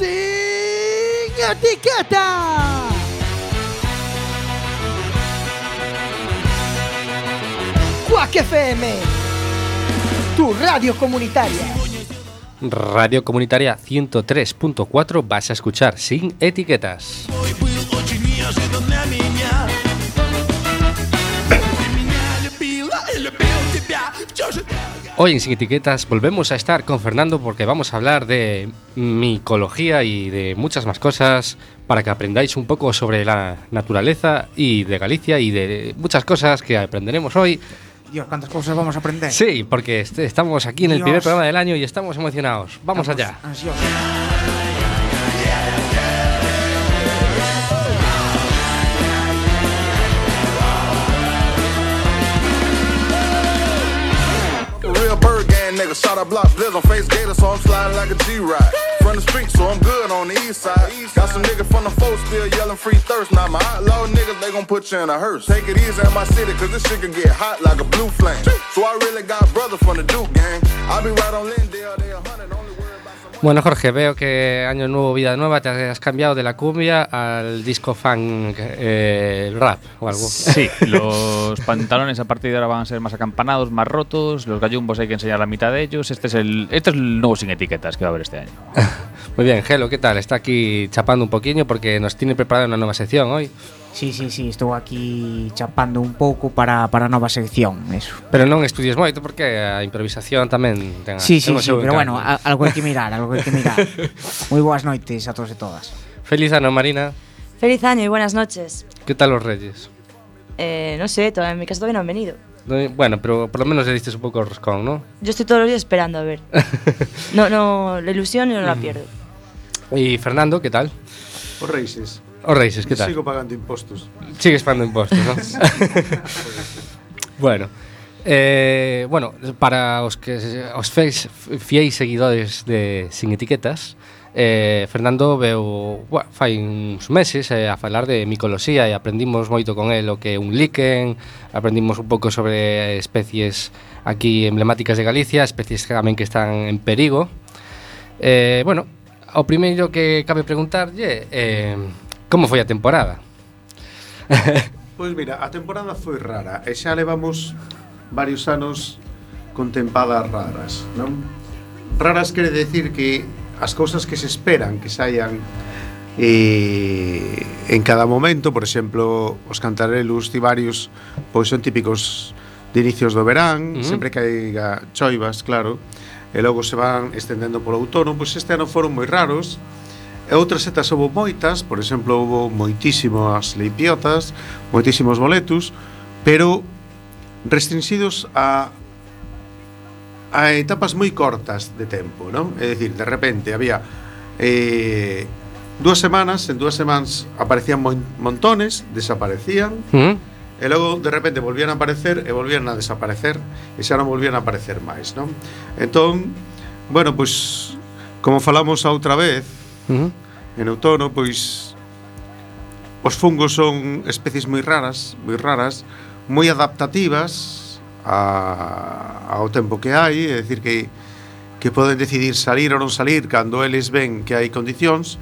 Sin etiqueta. Quack FM, tu radio comunitaria. Radio Comunitaria 103.4 vas a escuchar sin etiquetas. Hoy en Sin Etiquetas volvemos a estar con Fernando porque vamos a hablar de micología y de muchas más cosas para que aprendáis un poco sobre la naturaleza y de Galicia y de muchas cosas que aprenderemos hoy. Dios, cuántas cosas vamos a aprender. Sí, porque est- estamos aquí en el Dios. primer programa del año y estamos emocionados. Vamos allá. ansiosos. Bird shot a block, blizz on face gator, so I'm sliding like a G-Ride. From the street, so I'm good on the east side. Got some niggas from the folk still yelling free thirst. Now my outlaw niggas, they gon' put you in a hearse. Take it easy in my city, cause this shit can get hot like a blue flame. So I really got brothers from the Duke gang. I be right on Lindale, they a hundred, only Bueno, Jorge, veo que año nuevo, vida nueva, te has cambiado de la cumbia al disco funk eh, rap o algo. Sí, los pantalones a partir de ahora van a ser más acampanados, más rotos, los gallumbos hay que enseñar la mitad de ellos. Este es el, este es el nuevo sin etiquetas que va a haber este año. Muy bien, Gelo, ¿qué tal? Está aquí chapando un poquillo porque nos tiene preparada una nueva sección hoy. Sí, sí, sí, estou aquí chapando un pouco para, para a nova sección eso. Pero non estudias moito porque a improvisación tamén ten Sí, sí, ten sí, pero bueno, a, algo hai que mirar, algo hai que mirar Moi boas noites a todos e todas Feliz ano, Marina Feliz año y buenas noches ¿Qué tal los reyes? Eh, no sé, todavía en mi casa todavía no han venido Bueno, pero por lo menos le diste un poco o roscón, ¿no? Yo estoy todos los días esperando a ver. no, no, la ilusión no la pierdo. ¿Y Fernando, qué tal? Os reixes. Os reixes, ¿qué tal? Sigo pagando impostos. Sigues pagando impostos, ¿no? bueno, Eh, bueno, para os que os feis, fieis seguidores de Sin Etiquetas, eh, Fernando veu bueno, fai uns meses eh, a falar de micolosía e aprendimos moito con el o que é un liquen, aprendimos un pouco sobre especies aquí emblemáticas de Galicia, especies que tamén que están en perigo. Eh, bueno, o primeiro que cabe preguntarlle eh, como foi a temporada? pois mira, a temporada foi rara e xa levamos varios anos con tempadas raras, non? Raras quere decir que as cousas que se esperan que saian e en cada momento, por exemplo, os cantarelos tibarios pois son típicos de inicios do verán, uh sempre que haiga choivas, claro, e logo se van estendendo polo outono, pois este ano foron moi raros. E outras setas houve moitas, por exemplo, houve moitísimas leipiotas, moitísimos boletos, pero restringidos a a etapas moi cortas de tempo, non? É dicir, de repente había eh, dúas semanas, en dúas semanas aparecían mon montones, desaparecían, ¿Mm? e logo de repente volvían a aparecer e volvían a desaparecer e xa non volvían a aparecer máis, non? Entón, bueno, pois como falamos a outra vez, ¿Mm? en outono, pois os fungos son especies moi raras, moi raras, moi adaptativas, a, ao tempo que hai, é dicir que que poden decidir salir ou non salir cando eles ven que hai condicións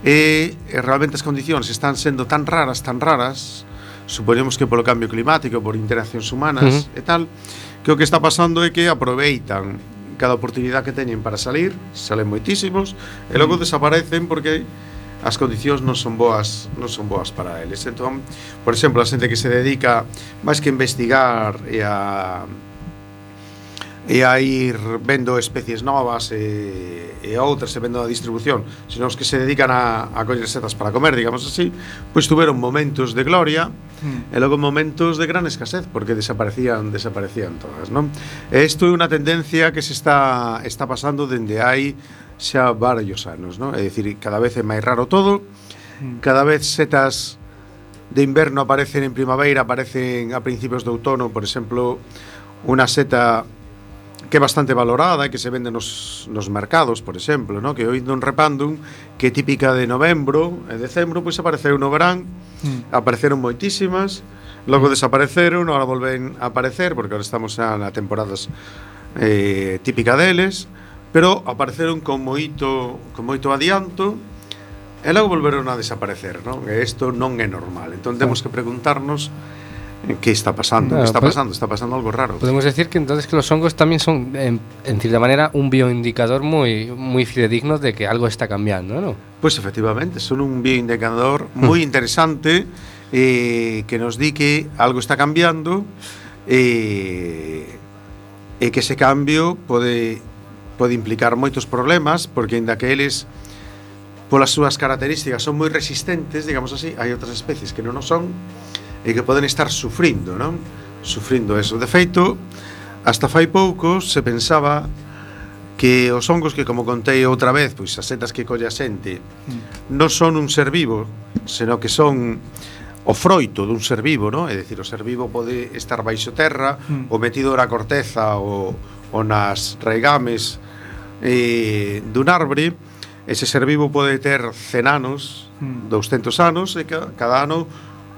e, e realmente as condicións están sendo tan raras, tan raras suponemos que polo cambio climático por interaccións humanas uh -huh. e tal que o que está pasando é que aproveitan cada oportunidade que teñen para salir salen moitísimos e logo desaparecen porque as condicións non son boas, non son boas para eles. Entón, por exemplo, a xente que se dedica máis que a investigar e a e a ir vendo especies novas e, e outras e vendo a distribución, sino os que se dedican a, a coller setas para comer, digamos así, pois tuveron momentos de gloria e logo momentos de gran escasez porque desaparecían desaparecían todas, non? E isto é unha tendencia que se está está pasando dende hai xa varios anos, non? É dicir, cada vez é máis raro todo, mm. cada vez setas de inverno aparecen en primavera, aparecen a principios de outono, por exemplo, unha seta que é bastante valorada e que se vende nos, nos mercados, por exemplo, no? que oíndo un repandum que é típica de novembro e decembro, pois apareceu no verán, mm. apareceron moitísimas, logo mm. desapareceron, agora volven a aparecer, porque agora estamos na, na temporadas eh, típica deles, pero apareceron con moito, con moito adianto e logo volveron a desaparecer, non? E isto non é normal. Entón temos que preguntarnos eh, que está pasando, claro, está pasando, está pasando algo raro. Podemos decir que entonces que los hongos también son en, en cierta manera un bioindicador muy muy fidedigno de que algo está cambiando, ¿no? Pues efectivamente, son un bioindicador moi mm. interesante eh, que nos di que algo está cambiando eh, e que ese cambio pode pode implicar moitos problemas porque aínda que eles polas súas características son moi resistentes, digamos así, hai outras especies que non o son e que poden estar sufrindo, non? Sufrindo eso. De feito, hasta fai pouco se pensaba que os hongos que como contei outra vez, pois as setas que colle a xente, mm. non son un ser vivo, senón que son o froito dun ser vivo, non? É dicir, o ser vivo pode estar baixo terra, mm. ou metido na corteza, ou ou nas raigames eh, dun árbore, ese ser vivo pode ter 100 anos, hmm. 200 anos, e cada ano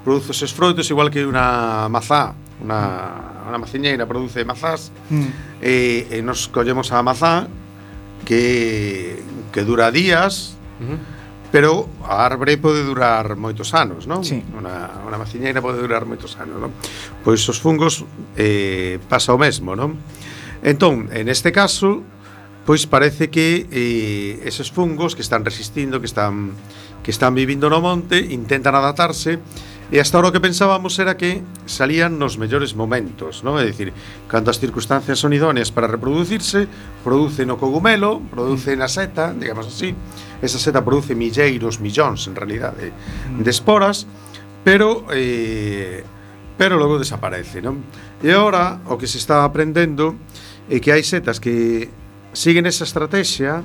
produce os froitos igual que unha mazá, unha, unha maciñeira produce mazás, mm. e, e nos collemos a mazá que, que dura días, uh -huh. pero a árvore pode durar moitos anos, non? Sí. Una, unha maciñeira pode durar moitos anos, non? Pois os fungos eh, pasa o mesmo, non? Entón, en este caso, pois parece que eh, esos fungos que están resistindo, que están que están vivindo no monte, intentan adaptarse E hasta ahora o que pensábamos era que salían nos mellores momentos, non? É dicir, cando as circunstancias son idóneas para reproducirse, producen o cogumelo, producen a seta, digamos así. Esa seta produce milleiros, millóns, en realidad, de, de esporas, pero eh, pero logo desaparece, non? E agora o que se está aprendendo e que hai setas que siguen esa estrategia,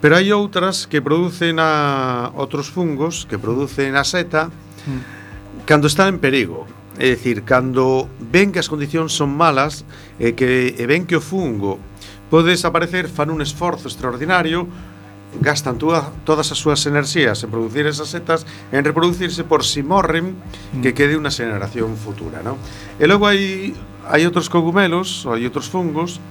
pero hai outras que producen a outros fungos que producen a seta hmm. cando está en perigo. É dicir, cando ven que as condicións son malas e que e ven que o fungo pode desaparecer, fan un esforzo extraordinario gastan túa, todas as súas enerxías en producir esas setas en reproducirse por si morren mm. que quede unha xeneración futura, non? E logo hai hai outros cogumelos, ou hai outros fungos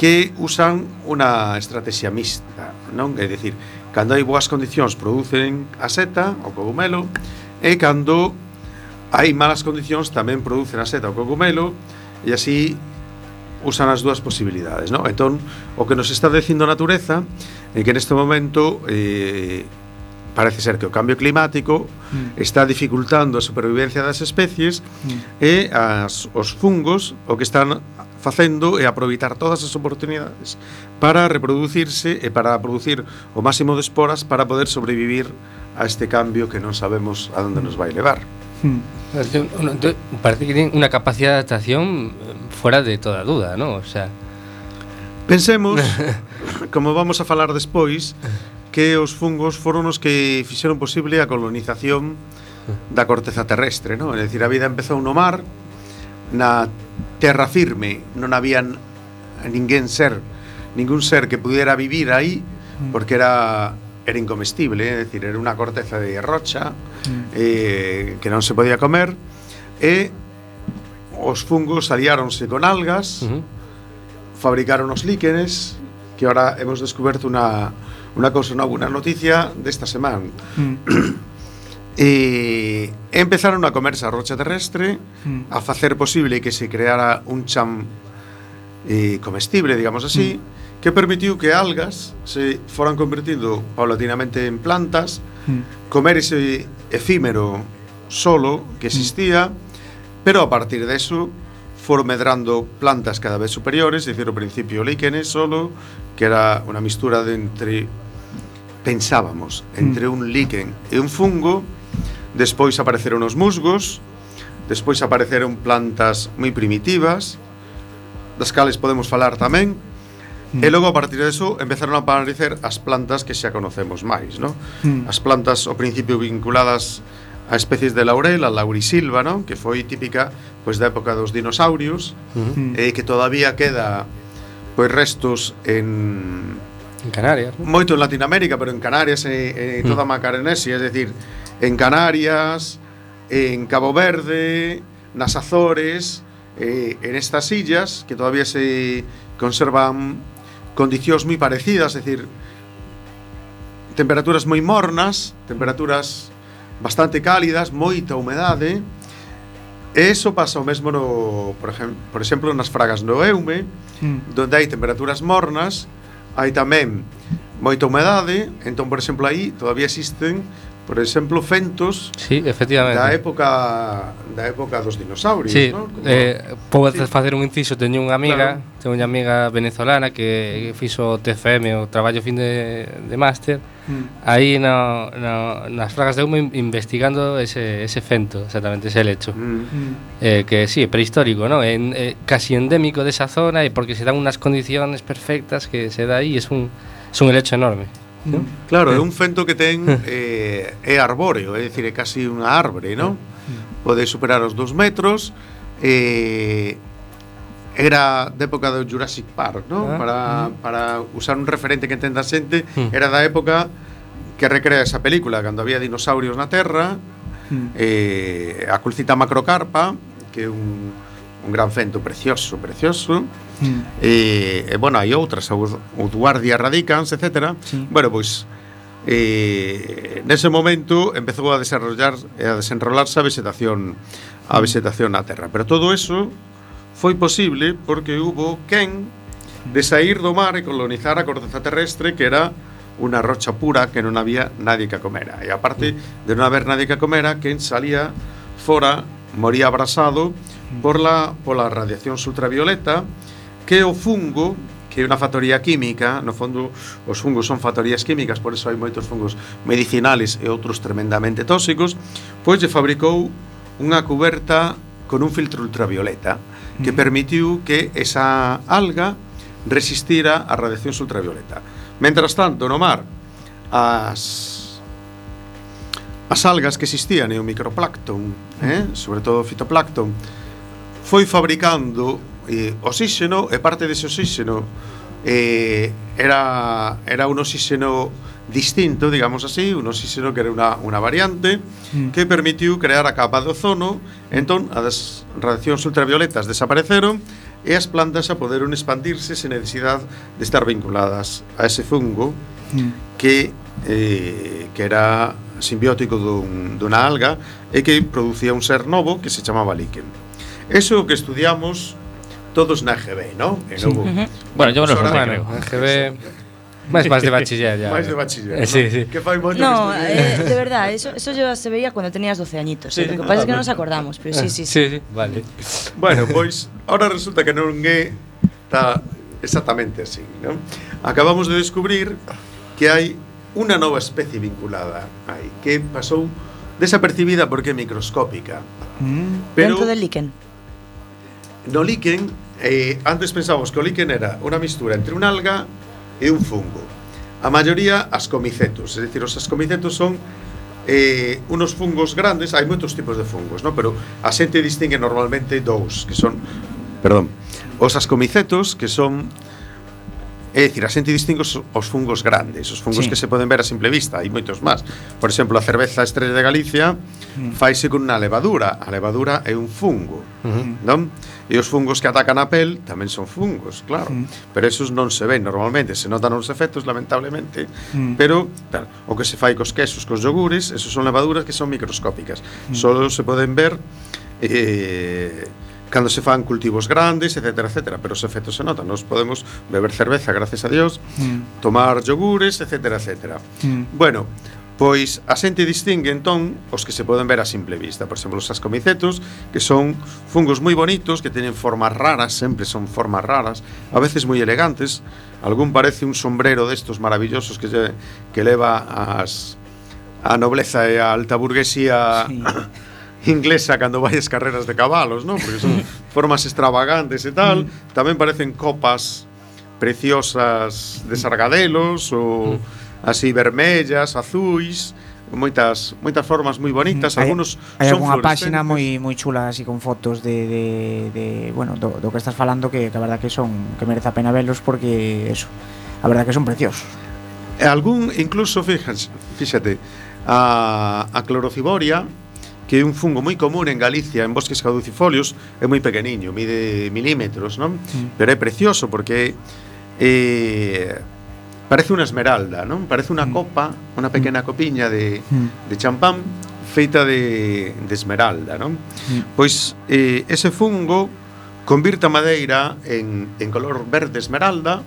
que usan unha estrategia mixta, non? É dicir, cando hai boas condicións producen a seta, o cogumelo, e cando hai malas condicións tamén producen a seta, o cogumelo, e así usan as dúas posibilidades, non? Entón, o que nos está dicindo a natureza é que neste momento eh, parece ser que o cambio climático mm. está dificultando a supervivencia das especies mm. e as, os fungos o que están facendo é aproveitar todas as oportunidades para reproducirse e para producir o máximo de esporas para poder sobrevivir a este cambio que non sabemos a onde nos vai levar. Mm. Parece que ten unha capacidade de adaptación eh, fuera de toda duda, non? O sea, Pensemos, como vamos a falar despois, que os fungos foron os que fixeron posible a colonización da corteza terrestre, non? É dicir, a vida empezou no mar, na terra firme, non había ninguén ser, ningún ser que pudera vivir aí, mm. porque era era incomestible, é dicir, era unha corteza de rocha mm. eh, que non se podía comer e os fungos aliáronse con algas uh -huh fabricaron os líquenes que ahora hemos descoberto una, una cosa nova, una noticia desta semana. Mm. E empezaron a comerse a rocha terrestre mm. a facer posible que se creara un cham eh, comestible, digamos así, mm. que permitiu que algas se foran convertindo paulatinamente en plantas, mm. comer ese efímero solo que mm. existía, mm. pero a partir de eso foron medrando plantas cada vez superiores, dicir, ao principio líquenes solo, que era unha mistura de entre pensábamos, entre mm. un líquen e un fungo, despois apareceron os musgos, despois apareceron plantas moi primitivas, das cales podemos falar tamén, Mm. E logo a partir de eso empezaron a aparecer as plantas que xa conocemos máis, no? Mm. As plantas ao principio vinculadas a especies de laurel, a laurisilva, non? que foi típica pois da época dos dinosaurios, uh eh, -huh. e que todavía queda pois restos en en Canarias. ¿no? Moito en Latinoamérica, pero en Canarias e, e toda. Macaronesia, es decir, en Canarias, en Cabo Verde, nas Azores, eh, en estas illas que todavía se conservan condicións moi parecidas, é dicir, temperaturas moi mornas, temperaturas bastante cálidas, moita humedade, E iso pasa o mesmo, no, por, exemplo, por exemplo, nas fragas no Eume, mm. donde hai temperaturas mornas, hai tamén moita humedade, entón, por exemplo, aí todavía existen por exemplo, fentos sí, efectivamente. da época da época dos dinosaurios, sí, ¿no? Como, eh, podes sí. facer un inciso, teño unha amiga, claro. teño unha amiga venezolana que, fixo fixo TFM, o traballo fin de, de máster, mm. aí no, no, nas fragas de humo investigando ese, ese fento, exactamente ese lecho. Mm. mm. Eh, que sí, prehistórico, ¿no? É, eh, casi endémico desa zona e porque se dan unas condiciones perfectas que se dá aí, é un, es un helecho enorme. Non? Claro, é un eh. fento que ten eh, é arbóreo, é dicir, é casi unha árbore, non? Eh. Pode superar os dos metros eh, era da época do Jurassic Park, non? Ah. Para, mm. para usar un referente que entenda a xente mm. era da época que recrea esa película cando había dinosaurios na Terra mm. eh, a culcita macrocarpa que é un un gran fento precioso, precioso. Mm. E, e bueno, hai outras, o guardias radicans, etc. Sí. Bueno, pois eh, nese momento empezou a desarrollar eh, a desenrolarse a vegetación a vegetación na terra, pero todo eso foi posible porque hubo quen de sair do mar e colonizar a corteza terrestre que era unha rocha pura que non había nadie que comera. E aparte de non haber nadie que comera, quen salía fora moría abrasado por la pola radiacións ultravioleta que o fungo que é unha factoría química, no fondo os fungos son factorías químicas, por eso hai moitos fungos medicinales e outros tremendamente tóxicos, pois lle fabricou unha cuberta con un filtro ultravioleta que mm. permitiu que esa alga resistira a radiacións ultravioleta. Mentras tanto, no mar, as as algas que existían e o microplancton, eh? sobre todo o fitoplancton, foi fabricando eh, oxíxeno e parte dese oxíxeno eh, era, era un oxíxeno distinto, digamos así, un oxíxeno que era una, una variante mm. que permitiu crear a capa de ozono. Entón as radiacións ultravioletas desapareceron e as plantas a poderon expandirse sen necesidade de estar vinculadas a ese fungo mm. que, eh, que era simbiótico dun, dunha alga e que producía un ser novo que se chamaba líquen. Eso é o que estudiamos todos na GB, non? Sí. Novo, uh -huh. Bueno, yo me lo formé, creo. GB... Máis máis de bachiller ya. Máis de bachiller. Eh, ¿no? sí, sí. Que fai moito No, eh, de verdad, eso eso yo se veía cuando tenías 12 añitos, sí, eh? lo que pasa es que non nos acordamos, pero sí, sí. Sí, sí. vale. Bueno, pois ahora resulta que non é ta exactamente así, non? Acabamos de descubrir que hai unha nova especie vinculada aí, que pasou desapercibida porque é microscópica. Mm. Pero, Dentro del líquen no líquen eh, antes pensábamos que o líquen era unha mistura entre un alga e un fungo. A maioría ascomicetos, é dicir, os ascomicetos son eh, unos fungos grandes, hai moitos tipos de fungos, no? pero a xente distingue normalmente dous, que son, perdón, os ascomicetos, que son É dicir, a xente distingue os, os fungos grandes, os fungos sí. que se poden ver a simple vista, hai moitos máis. Por exemplo, a cerveza Estrella de Galicia mm. faise con unha levadura. A levadura é un fungo, mm-hmm. non? E os fungos que atacan a pel tamén son fungos, claro. Mm. Pero esos non se ven normalmente, se notan os efectos, lamentablemente. Mm. Pero, claro, o que se fai cos quesos, cos yogures, esos son levaduras que son microscópicas. Uh. Solo se poden ver... Eh, cando se fan cultivos grandes, etcétera, etcétera, pero os efectos se notan. Nos podemos beber cerveza, gracias a Dios, mm. tomar yogures, etcétera, etcétera. Mm. Bueno, Pois a xente distingue entón os que se poden ver a simple vista Por exemplo, os ascomicetos Que son fungos moi bonitos Que teñen formas raras, sempre son formas raras A veces moi elegantes Algún parece un sombrero destos maravillosos Que, lle, que leva as, a nobleza e a alta burguesía sí. inglesa cando vai as carreras de cabalos, non? Porque son formas extravagantes e tal. Mm. Tamén parecen copas preciosas de sargadelos ou mm. así vermellas, azuis moitas moitas formas moi bonitas, mm. hai, algunos hai son algunha páxina moi moi chula así con fotos de, de, de bueno, do, do que estás falando que, que a verdad que son que merece a pena velos porque eso, a verdad que son preciosos. E algún incluso fíjate, fíxate, a a clorociboria que é un fungo moi común en Galicia, en bosques caducifolios, é moi pequeniño, mide milímetros, non? Sí. Pero é precioso porque eh, parece unha esmeralda, non? Parece unha mm. copa, unha mm. pequena copiña de, de champán feita de, de esmeralda, non? Pois eh, ese fungo convirta a madeira en, en color verde esmeralda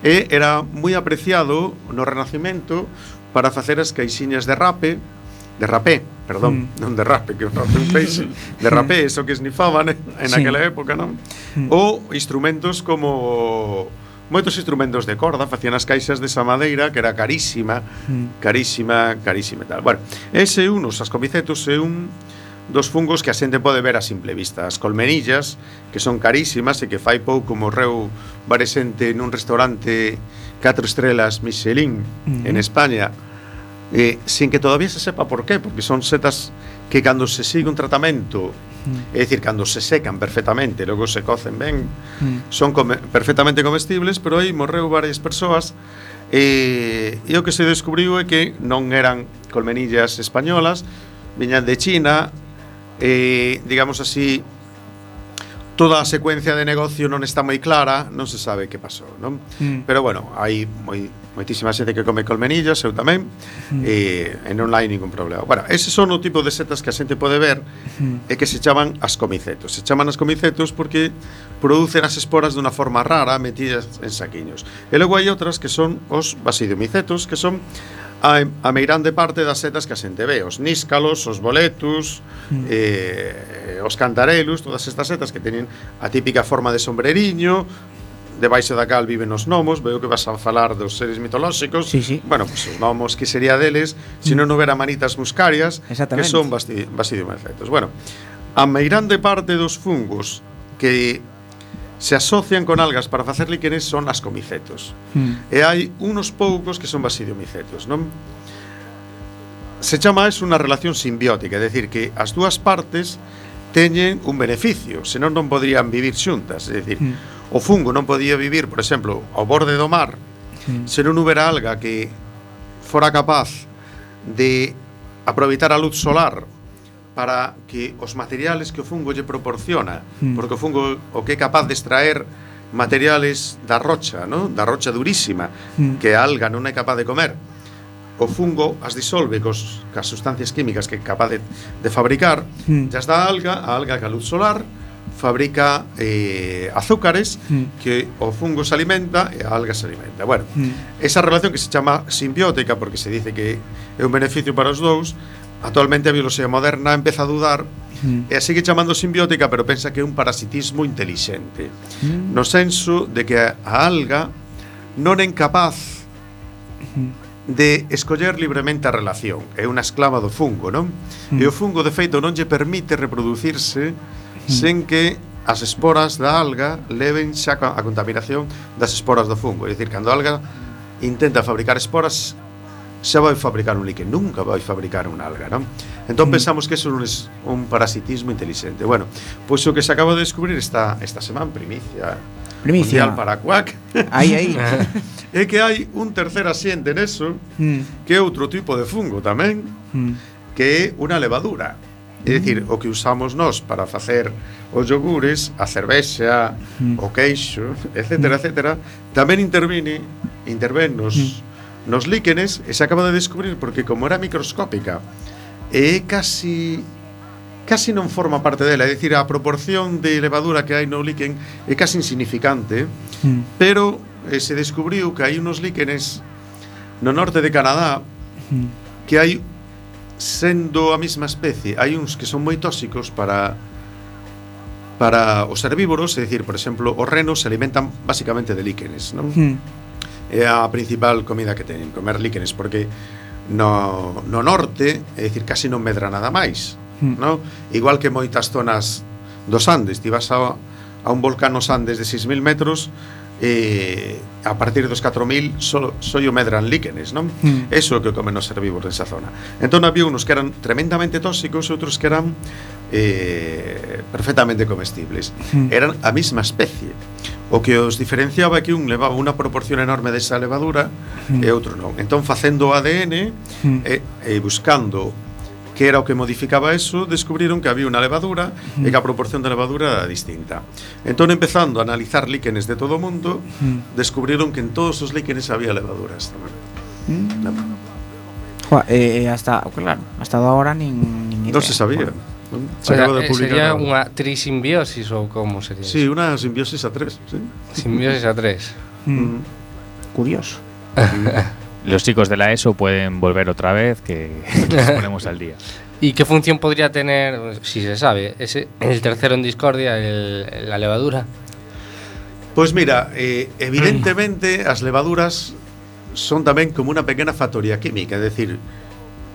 e era moi apreciado no Renacimento para facer as caixiñas de rape, de rapé, perdón, mm. non derrape, que rape un peixe, derrape, mm. eso que snifaban eh, en sí. aquela época, non? Mm. Ou instrumentos como moitos instrumentos de corda, facían as caixas desa madeira que era carísima, mm. carísima, carísima e tal. Bueno, ese un, os ascomicetos, é un dos fungos que a xente pode ver a simple vista. As colmenillas, que son carísimas e que fai pouco morreu varexente nun restaurante catro estrelas Michelin mm -hmm. en España, eh, sin que todavía se sepa por qué, porque son setas que cando se sigue un tratamento, mm. é dicir, cando se secan perfectamente, logo se cocen ben, mm. son come, perfectamente comestibles, pero aí morreu varias persoas eh, e, e o que se descubriu é que non eran colmenillas españolas, viñan de China, e, digamos así, toda a secuencia de negocio non está moi clara, non se sabe que pasou, non? Mm. Pero bueno, hai moi moitísima xente que come colmenillos, eu tamén, mm. e, e non hai ningún problema. Bueno, ese son o tipo de setas que a xente pode ver mm. e que se chaman as comicetos. Se chaman as comicetos porque producen as esporas dunha forma rara metidas en saquiños. E logo hai outras que son os basidiomicetos, que son a, a meirande parte das setas que a xente ve, os níscalos, os boletus, mm. eh, os cantarelos, todas estas setas que teñen a típica forma de sombreriño, debaixo da cal viven os gnomos, veo que vas a falar dos seres mitolóxicos. Sí, sí. Bueno, pues, os gnomos que sería deles, se non houbera manitas muscarias, que son basidiomicetos. Bueno, a meirande parte dos fungos que se asocian con algas para facer líquenes son as comicetos. Mm. E hai unos poucos que son basidiomicetos, non? Se chama es unha relación simbiótica, é dicir, que as dúas partes teñen un beneficio, senón non podrían vivir xuntas, é dicir, mm O fungo non podía vivir, por exemplo, ao borde do mar, mm. se non hubera alga que fora capaz de aproveitar a luz solar para que os materiales que o fungo lle proporciona, porque o fungo o que é capaz de extraer materiales da rocha, no? da rocha durísima, que a alga non é capaz de comer. O fungo as disolve cos, cas sustancias químicas que é capaz de, de fabricar, mm. das dá a alga, a alga que a luz solar, fabrica eh, azúcares mm. que o fungo se alimenta e a alga se alimenta. Bueno, mm. esa relación que se chama simbiótica porque se dice que é un beneficio para os dous, actualmente a bioloxía moderna empeza a dudar mm. e a sigue chamando simbiótica, pero pensa que é un parasitismo intelixente. Mm. No senso de que a alga non é incapaz mm. de escoller libremente a relación. É unha esclava do fungo, non? Mm. E o fungo, de feito, non lle permite reproducirse sen que as esporas da alga leven xa a contaminación das esporas do fungo. É dicir, cando a alga intenta fabricar esporas, xa vai fabricar un líquen, nunca vai fabricar unha alga, non? Entón pensamos que eso non é un parasitismo inteligente. Bueno, pois o que se acaba de descubrir esta, esta semana, primicia, primicia. mundial para Quack, cuac. Aí, aí. é que hai un tercer asiente neso, mm. que é outro tipo de fungo tamén, mm. que é unha levadura É dicir, o que usamos nós para facer os yogures, a cervexa, mm. o queixo, etc, etcétera, etc, tamén intervine, interven nos, mm. nos líquenes e se acaba de descubrir porque como era microscópica é casi casi non forma parte dela, é dicir, a proporción de levadura que hai no líquen é casi insignificante, mm. pero eh, se descubriu que hai unos líquenes no norte de Canadá mm. que hai sendo a mesma especie, hai uns que son moi tóxicos para para os herbívoros, é dicir, por exemplo, os renos se alimentan basicamente de líquenes, non? Mm. É a principal comida que teñen, comer líquenes, porque no, no norte, é dicir, casi non medra nada máis, mm. non? Igual que moitas zonas dos Andes, ti vas a, a un volcán nos Andes de 6.000 metros, eh, a partir dos 4000 só, só o medran líquenes, non? Mm. Eso é o que comen os herbívoros nesa zona. Entón había unos que eran tremendamente tóxicos, e outros que eran eh, perfectamente comestibles. Mm. Eran a mesma especie. O que os diferenciaba é que un levaba unha proporción enorme desa levadura mm. e outro non. Entón, facendo o ADN mm. e, e buscando que era o que modificaba eso, descubriron que había unha levadura e que a proporción de levadura era distinta. Entón, empezando a analizar líquenes de todo o mundo, descubriron que en todos os líquenes había levaduras tamén. Joa, eh, eh, hasta, claro, hasta ahora nin, nin Non idea. se sabía. Bueno, non? O Se sea, acaba de eh, publicar. sería unha trisimbiosis ou como sería? Sí, unha simbiosis a tres, sí. Simbiosis a tres. mm, curioso. Los chicos de la ESO pueden volver otra vez, que nos ponemos al día. ¿Y qué función podría tener, si se sabe, ese, el tercero en discordia, el- la levadura? Pois mira, eh, evidentemente as levaduras son tamén como unha pequena factoría química, é dicir,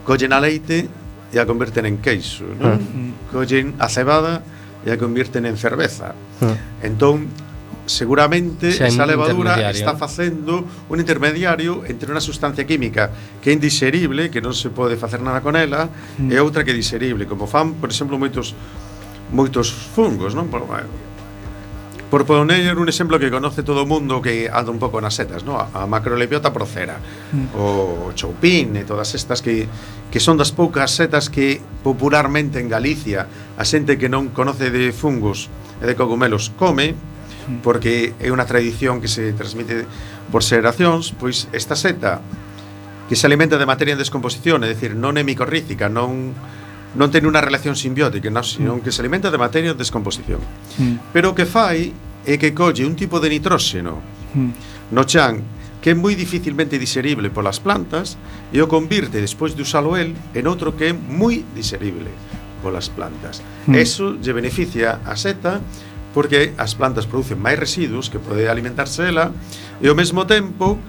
collen a leite e a converten en queixo, non? Collen a cebada e a converten en cerveza. Entón, seguramente Xa esa levadura está facendo un intermediario entre unha sustancia química que é indiserible, que non se pode facer nada con ela, mm. e outra que é diserible, como fan, por exemplo, moitos moitos fungos, non? Por, por poner un exemplo que conoce todo o mundo que anda un pouco nas setas, non? A, a macrolepiota procera, mm. o choupín e todas estas que que son das poucas setas que popularmente en Galicia a xente que non conoce de fungos e de cogumelos come, porque é unha tradición que se transmite por xeracións, pois esta seta que se alimenta de materia en descomposición, é dicir, non é micorrícica, non non ten unha relación simbiótica, non, mm. sino que se alimenta de materia en descomposición. Mm. Pero o que fai é que colle un tipo de nitróxeno mm. no chan que é moi dificilmente diserible polas plantas e o convirte despois de usalo el en outro que é moi diserible polas plantas. Eso lle beneficia a seta porque as plantas producen máis residuos que pode alimentarse ela e ao mesmo tempo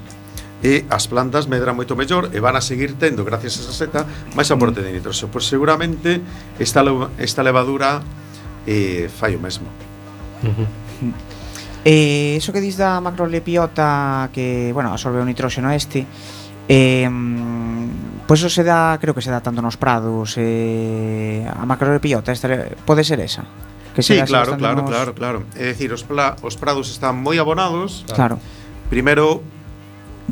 e as plantas medran moito mellor e van a seguir tendo, gracias a esa seta, máis aporte de nitroso. Pois seguramente esta, esta levadura eh, fai o mesmo. Eh, eso que dis da macrolepiota que, bueno, absorbe o nitróxeno este, eh, pois pues eso se dá, creo que se dá tanto nos prados, eh, a macrolepiota, esta, pode ser esa? que Sí, claro, claro, nos... claro, claro. É dicir, os, pla, os prados están moi abonados. Claro. Primeiro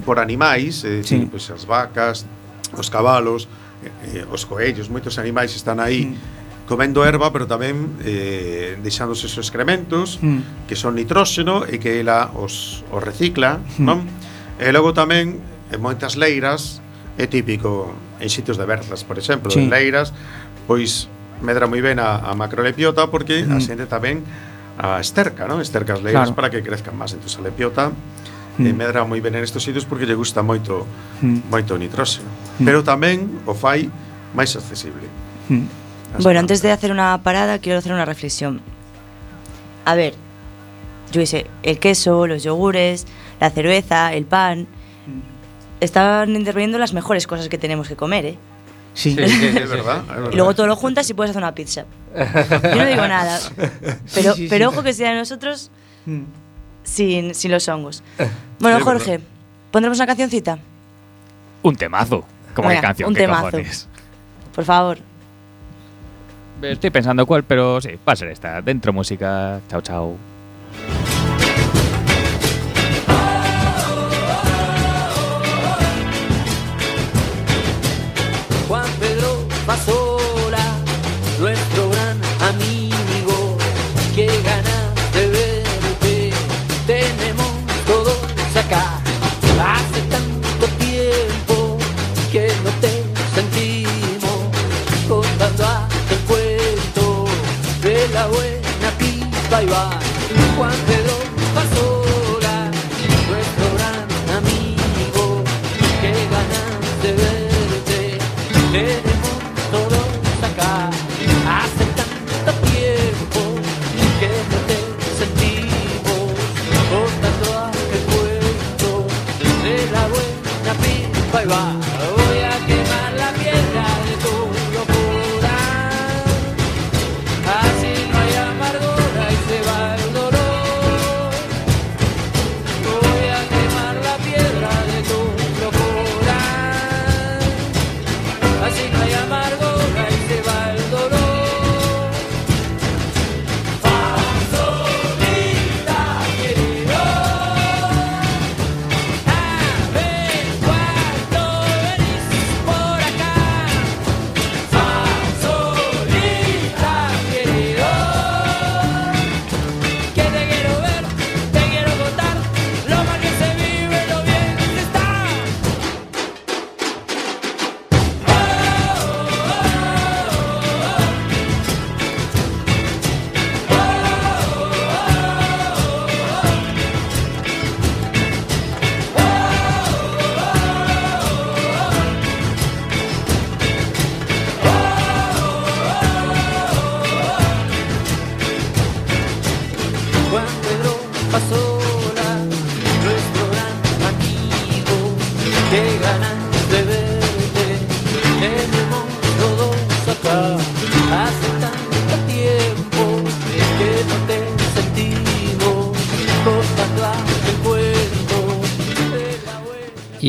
por animais, é dicir, sí. pois as vacas, os cabalos, eh, eh os coellos, moitos animais están aí. Mm comendo erva, pero tamén eh, deixándose os excrementos, mm. que son nitróxeno e que ela os, os recicla, mm. non? E logo tamén, en moitas leiras, é típico en sitios de Berzas, por exemplo, sí. en leiras, pois medra moi ben a, a macrolepiota porque mm. a xente tamén a esterca, non? Esterca as leiras claro. para que crezcan máis. Entón, a lepiota eh, mm. eh, medra moi ben en estos sitios porque lle gusta moito mm. moito o nitróxeno. Mm. Pero tamén o fai máis accesible. Mm. Bueno, plantas. antes de hacer una parada, quiero hacer una reflexión. A ver, yo hice el queso, los yogures, la cerveza, el pan. Mm. Están interviniendo las mejores cosas que tenemos que comer, ¿eh? Sí, É verdad. Y luego todo lo juntas y puedes hacer una pizza. Yo no digo nada. Pero, Sí, sí, pero sí. ojo que sea de nosotros Mm. sin, sin los hongos. Bueno, Sí, Jorge, ¿pondremos una cancioncita? Un temazo. Como Venga, de canción, un qué temazo. cojones. Por favor. Estoy pensando cuál, pero sí, va a ser esta. Dentro música. Chao, chao.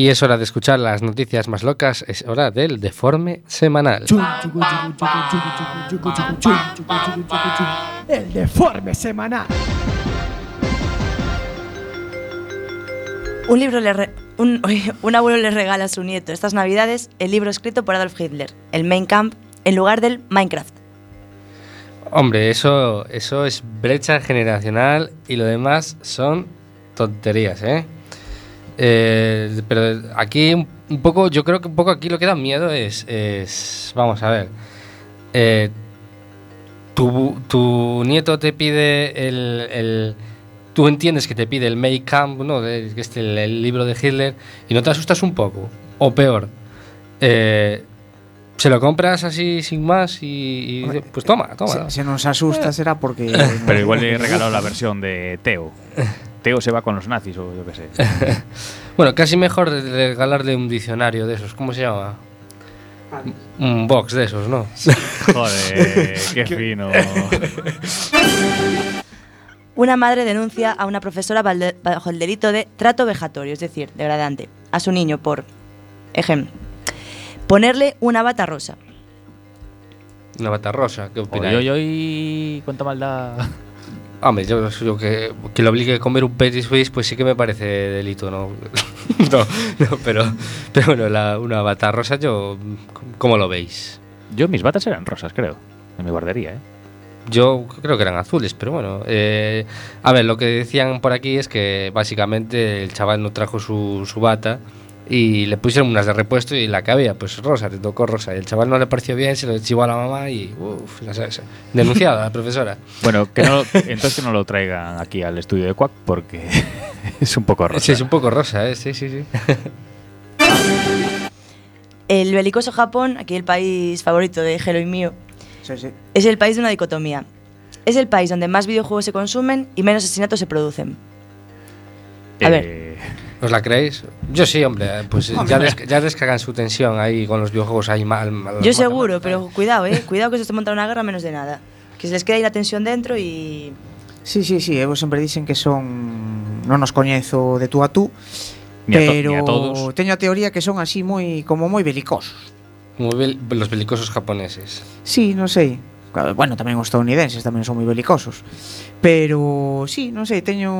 Y es hora de escuchar las noticias más locas, es hora del deforme semanal. El deforme semanal. Un libro le re- un, un abuelo le regala a su nieto estas navidades el libro escrito por Adolf Hitler, el Mein Kampf, en lugar del Minecraft. Hombre, eso, eso es brecha generacional y lo demás son tonterías, ¿eh? Eh, pero aquí un, poco, yo creo que un poco aquí lo que da miedo es, es vamos a ver, eh, tu, tu nieto te pide el, el- tú entiendes que te pide el Make Camp, ¿no? De- que es el, el libro de Hitler y no te asustas un poco, o peor, eh, se lo compras así sin más y, y pues toma, toma. Se, se nos asusta será porque... Pero igual le he regalado la versión de Teo. Teo se va con los nazis o yo qué sé. Bueno, casi mejor de- de regalarle un diccionario de esos. ¿Cómo se llama? Un box de esos, ¿no? Joder, qué fino. Una madre denuncia a una profesora bajo el delito de trato vejatorio, es decir, degradante, a su niño por, ejemplo, ponerle una bata rosa. Una bata rosa. ¿Qué Oye, opináis? oye, oye, cuánta maldad. Hombre, yo, yo que, que lo obligue a comer un petit suisse, pues sí que me parece delito, ¿no? no, no, pero, pero bueno, la- una bata rosa, yo, ¿cómo lo veis? Yo, mis batas eran rosas, creo. En mi guardería, ¿eh? Yo creo que eran azules, pero bueno. eh, a ver, lo que decían por aquí es que básicamente el chaval no trajo su, su bata y le pusieron unas de repuesto y la que había, pues rosa, te tocó rosa. Y el chaval no le pareció bien, se lo chivó a la mamá y uff, ya sabes, denunciado a la profesora. Bueno, que no, entonces que no lo traigan aquí al estudio de Quack porque es un poco rosa. Sí, es un poco rosa, ¿eh? Sí, sí, sí. El belicoso Japón, aquí el país favorito de Gelo y mío, Sí, sí. es el país de una dicotomía. Es el país donde más videojuegos se consumen y menos asesinatos se producen. A ver. ¿Os la creéis? Yo sí, hombre. Pues ya, des- ya descargan su tensión ahí con los videojuegos ahí mal. mal- Yo seguro, mal- pero cuidado, eh. Cuidado que se te monta una guerra menos de nada. Que se les queda ahí la tensión dentro y. Sí, sí, sí, eu sempre dicen que son non nos coñezo de tú a tú, Ni a to- pero ni a todos. teño a teoría que son así moi como moi belicosos. Muy bel- los belicosos japoneses. Sí, non sei. Claro, Bueno, tamén os estadounidenses tamén son moi belicosos. Pero sí, non sei, teño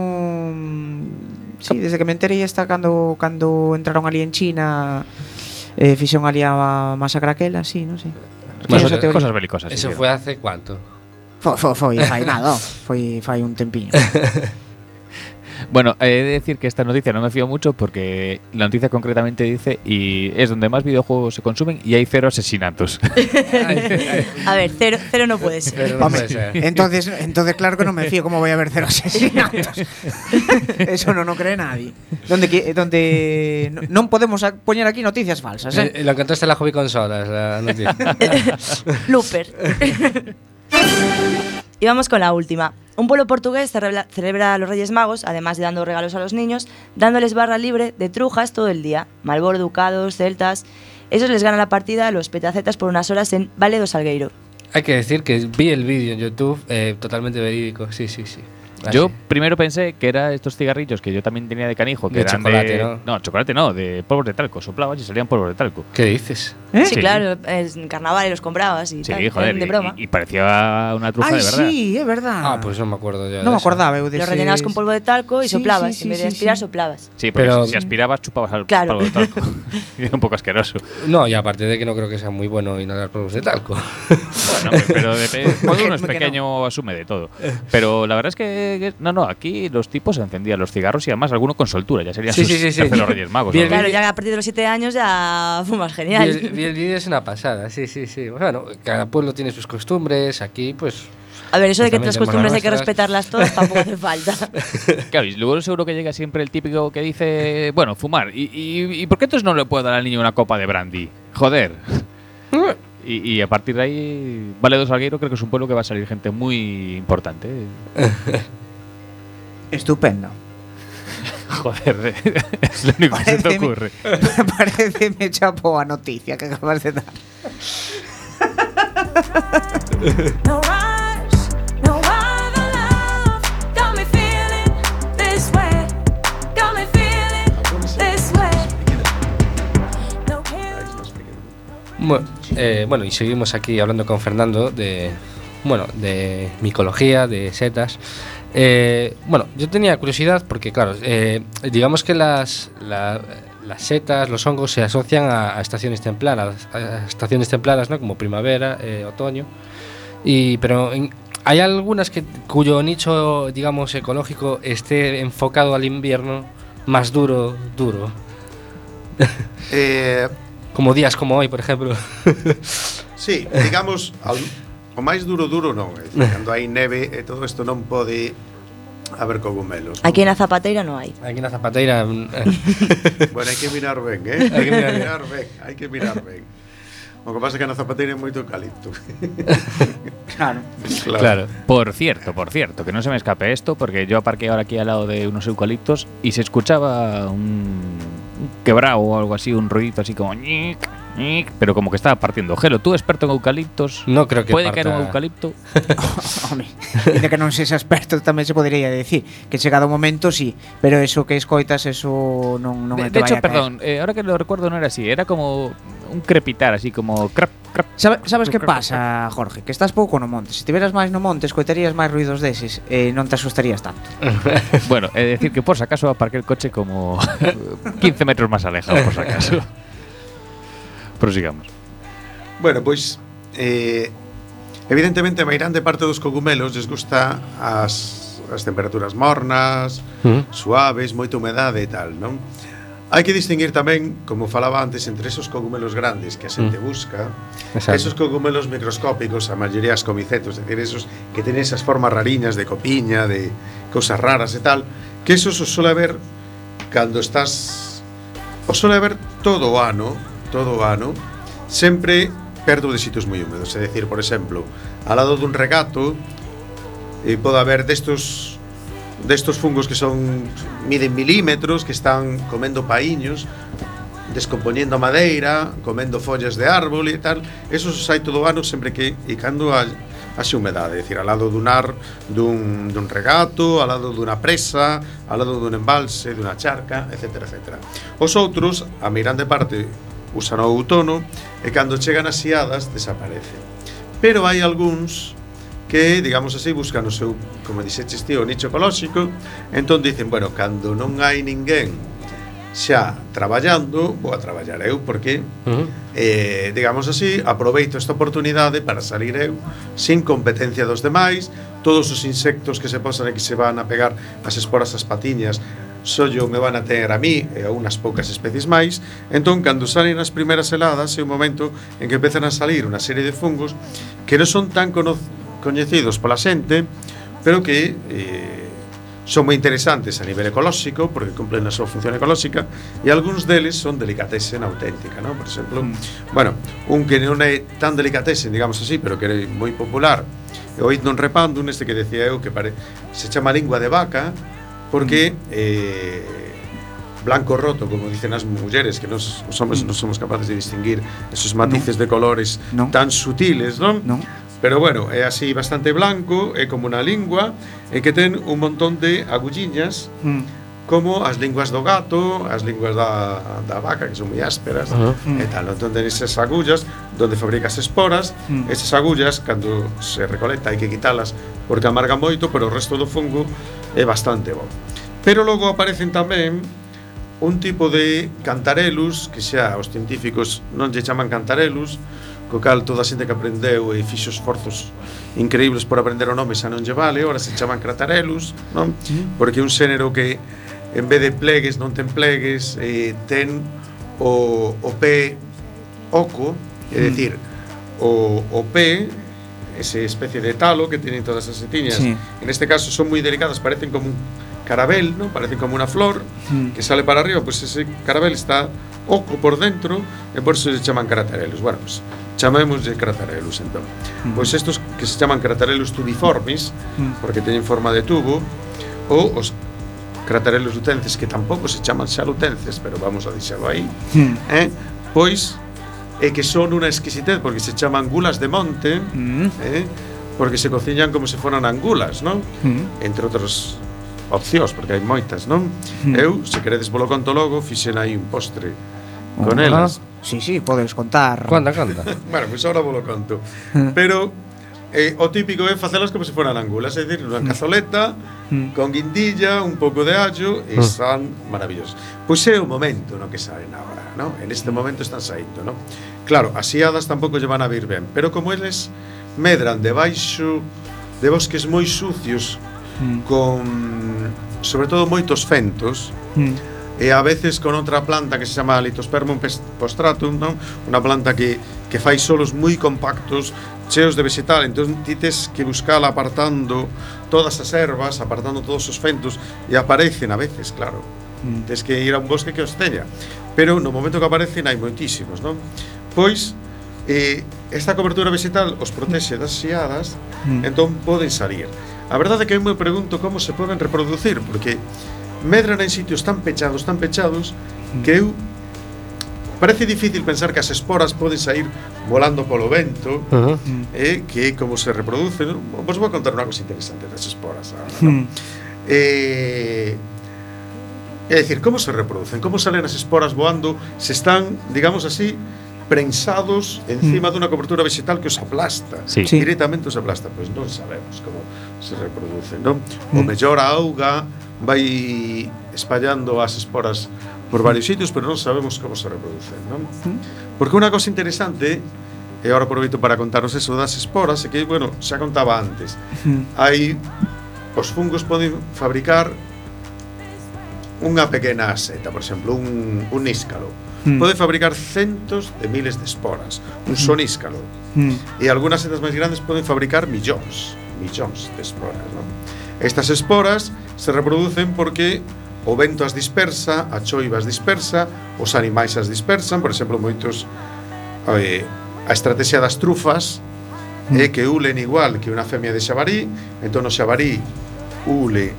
sí, desde que me enterei está cando cando entraron ali en China eh, fixeron ali a masacre aquela, sí, non sei. Sí. Bueno, cosas, cosas belicosas. Eso sí, fue hace cuánto? Foi, foi, foi, fai nada, foi fai un tempiño. Bueno, he de decir que esta noticia no me fío mucho porque la noticia concretamente dice y es donde más videojuegos se consumen y hay cero asesinatos. A ver, cero, cero no puede ser. Pero no Hombre, puede ser. entonces, entonces claro que no me fío cómo voy a ver cero asesinatos. Eso no no cree nadie. Donde donde no, podemos poñer aquí noticias falsas, eh? Eh, Lo encontraste en la hobby consolas, la noticia. Looper. Y vamos con la última. Un pueblo portugués celebra, a los Reyes Magos, además de dando regalos a los niños, dándoles barra libre de trujas todo el día. Malboro, Ducados, Celtas. Esos les ganan la partida a los petacetas por unas horas en Vale do Salgueiro. Hay que decir que vi el vídeo en YouTube, eh, totalmente verídico. Sí, sí, sí. Yo Así. primero pensé que era estos cigarrillos que yo también tenía de canijo, que De eran chocolate, de, ¿no? chocolate no, de polvos de talco. Soplabas y salían polvos de talco. ¿Qué dices? ¿Eh? Sí, Sí. claro, en carnaval y los comprabas y Sí, tal, joder, eran de broma. y, y parecía una trufa Ai, de verdad. sí, é verdad. Ah, pues no me acuerdo ya. de me acordaba de Los rellenabas con polvo de talco y Sí, soplabas. sí, en vez de aspirar, sí. soplabas. Sí, porque Pero- si aspirabas chupabas al Claro. polvo de talco. era un poco asqueroso. No, y aparte de que no creo que sea muy bueno inhalar polvos de talco. Bueno, pero depende- cuando uno es Que no. pequeño asume de todo. Pero la verdad es que, que- no, no, aquí los tipos encendían los cigarros y además alguno con soltura, ya serían Sí, sus sí, sí, sí. terceros Reyes Magos. Bien, ¿no? Claro, ya a partir de los 7 años ya fumas genial. el, vídeo, es una pasada, sí, sí, sí. Bueno, cada pueblo tiene sus costumbres, aquí pues... A ver, eso de que las costumbres hay que respetarlas todas tampoco hace falta. Claro, y luego seguro que llega siempre el típico que dice, bueno, fumar. ¿Y, y, y por qué entonces no le puedo dar al niño una copa de brandy? Joder. Y, y a partir de ahí, Vale do Salgueiro creo que es un pueblo que va a salir gente muy importante. Estupendo. Joder, es lo único que se te ocurre. Me, parece me chapo a noticia que acabas de dar. Bueno, eh, bueno, y seguimos aquí hablando con Fernando de, bueno, de micología, de setas. Eh, bueno, yo tenía curiosidad porque, claro, eh, digamos que las, la- las setas, los hongos se asocian a, a estaciones templadas, a estaciones templadas, ¿no? Como primavera, eh, otoño. Y, pero en- hay algunas que, cuyo nicho, digamos, ecológico esté enfocado al invierno más duro, duro. Eh, Como días como hoy, por ejemplo. sí, digamos, o máis duro duro non, é dicir, cando hai neve e todo isto non pode haber cogumelos. non? Aquí en la zapateira no hay. Aquí na zapateira eh, Bueno, hai que mirar ben, eh? Hai que mirar ben, hai que mirar ben. O que pasa é que na zapateira é moito eucalipto. Claro. Claro. Por cierto, por cierto, que no se me escape esto, porque yo aparqué ahora aquí al lado de unos eucaliptos y se escuchaba un, un quebrado o algo así, un ruidito así como ñic, pero como que estaba partiendo gelo. ¿Tú experto en eucaliptos? No creo que ¿Puede parta- caer un eucalipto? Home, de que non seas experto tamén se podría decir que chegado o momento sí, pero eso que escoitas eso non non De, é que de hecho, perdón, eh, ahora que lo recuerdo no era así, era como un crepitar, así como crap, crap. Sabe, sabes que pasa, Jorge? Que estás pouco no monte. Se tiveras máis no monte, escoitarías máis ruidos deses e non te asustarías tanto. Bueno, es decir que por si acaso aparqué el coche como 15 metros más alejado, por si acaso. prosigamos. Bueno, pois eh, evidentemente a meirande parte dos cogumelos les gusta as, as temperaturas mornas, mm. suaves, moita humedade e tal, non? Hai que distinguir tamén, como falaba antes, entre esos cogumelos grandes que a xente mm. busca, Exacto. esos cogumelos microscópicos, a maioría as comicetos, é dicir, esos que ten esas formas rariñas de copiña, de cousas raras e tal, que esos os suele ver cando estás... Os suele ver todo o ano todo o ano, sempre perto de sitios moi húmedos. É dicir, por exemplo, ao lado dun regato, e pode haber destos destos fungos que son miden milímetros, que están comendo paíños, descomponendo madeira, comendo follas de árbol e tal, eso sai todo o ano sempre que e cando a, a humedade, é dicir, ao lado dun ar, dun, dun regato, ao lado dunha presa, ao lado dun embalse, dunha charca, etc, etc. Os outros, a mirande parte usan o outono e cando chegan as xiadas desaparecen. Pero hai algúns que, digamos así, buscan o seu, como dixeches ti, o nicho ecolóxico, entón dicen, bueno, cando non hai ninguén xa traballando, vou a traballar eu porque uh -huh. eh, digamos así, aproveito esta oportunidade para salir eu sin competencia dos demais, todos os insectos que se posan e que se van a pegar as esporas as patiñas sollo me van a ter a mí e a unhas poucas especies máis, entón, cando salen as primeras heladas, é o momento en que empezan a salir unha serie de fungos que non son tan cono coñecidos pola xente, pero que eh, son moi interesantes a nivel ecolóxico, porque cumplen a súa función ecolóxica, e algúns deles son delicatessen auténtica, ¿no? Por exemplo, mm. bueno, un que non é tan delicatessen, digamos así, pero que é moi popular, e o non repando, este que decía eu que pare, se chama lingua de vaca, porque eh, blanco roto, como dicen as mulleres, que nos, os hombres non somos capaces de distinguir esos matices de colores Non. tan sutiles, non? Non? Pero bueno, é así bastante blanco, é como unha lingua e que ten un montón de agulliñas Mm. como as linguas do gato, as linguas da, da vaca, que son moi ásperas, uh -huh. Mm. e tal. Entón, ten esas agullas donde fabricas esporas, uh -huh. esas agullas, cando se recolecta, hai que quitalas porque amarga moito, pero o resto do fungo é bastante bo. Pero logo aparecen tamén un tipo de cantarelus, que xa os científicos non lle chaman cantarelus, co cal toda a xente que aprendeu e fixo esforzos increíbles por aprender o nome xa non lle vale, ora se chaman cratarelus, non? Mm. Porque é un xénero que en vez de plegues non ten plegues, eh, ten o, o pé oco, é mm. dicir, o, o pé ese especie de talo que teñen todas as setiñas. Sí. En este caso son moi delicadas, parecen como un carabel, ¿no? Parecen como unha flor mm. que sale para arriba, pois pues ese carabel está oco por dentro, e por eso se chaman craterelos. Bueno, pois pues, chamemos de cratarelus entón. Mm. Pois estos que se chaman cratarelus tubiformes, mm. porque teñen forma de tubo, ou os Cratarelos lutenses que tampouco se chaman xa lutenses, pero vamos a deixalo aí. Mm. Eh? Pois é eh, que son unha exquisitez porque se chaman gulas de monte, mm. eh? porque se cociñan como se foran angulas, non? Mm. Entre outras opcións, porque hai moitas, non? Mm. Eu, se queredes polo conto logo, fixen aí un postre con ah, elas. Sí, sí, podes contar. Conta, conta. bueno, pois pues agora volo conto. Hmm. Pero eh, o típico é facelas como se foran angulas, é dicir, unha mm. cazoleta mm. con guindilla, un pouco de allo e ah. mm. son maravillosas. Pois é o momento no que saen agora, no? En este momento están saindo, no? Claro, as iadas tampouco lle van a vir ben, pero como eles medran debaixo de bosques moi sucios mm. con sobre todo moitos fentos. Mm e a veces con outra planta que se chama Litospermum postratum, non? Unha planta que que fai solos moi compactos cheos de vegetal, entón ti tes que buscala apartando todas as ervas, apartando todos os fentos e aparecen a veces, claro. Mm. Tes que ir a un bosque que os teña. Pero no momento que aparecen hai moitísimos, non? Pois eh, esta cobertura vegetal os protexe das xiadas, mm. entón poden salir. A verdade é que eu me pregunto como se poden reproducir, porque medran en sitios tan pechados, tan pechados, que mm. eu Parece difícil pensar que as esporas poden sair volando polo vento uh -huh. eh, que como se reproducen ¿no? vos vou contar unha cosa interesante das esporas ahora, ¿no? Hmm. eh, é dicir, como se reproducen? Como salen as esporas voando? Se están, digamos así, prensados hmm. encima mm. dunha cobertura vegetal que os aplasta. Sí. Directamente os aplasta. Pois non sabemos como se reproducen, non? Mm. O hmm. mellor a auga vai espallando as esporas por varios sitios, pero non sabemos como se reproducen, non? Porque unha cosa interesante e agora aproveito para contaros eso das esporas, é que, bueno, xa contaba antes. Hai os fungos poden fabricar unha pequena seta, por exemplo, un, un níscalo. Mm. Pode fabricar centos de miles de esporas, un son só hmm. níscalo. Mm. E algunhas setas máis grandes poden fabricar millóns, millóns de esporas, non? Estas esporas se reproducen porque o vento as dispersa, a choiva as dispersa, os animais as dispersan, por exemplo, moitos eh, a estrategia das trufas é que ulen igual que unha femia de xabarí, entón o xabarí ule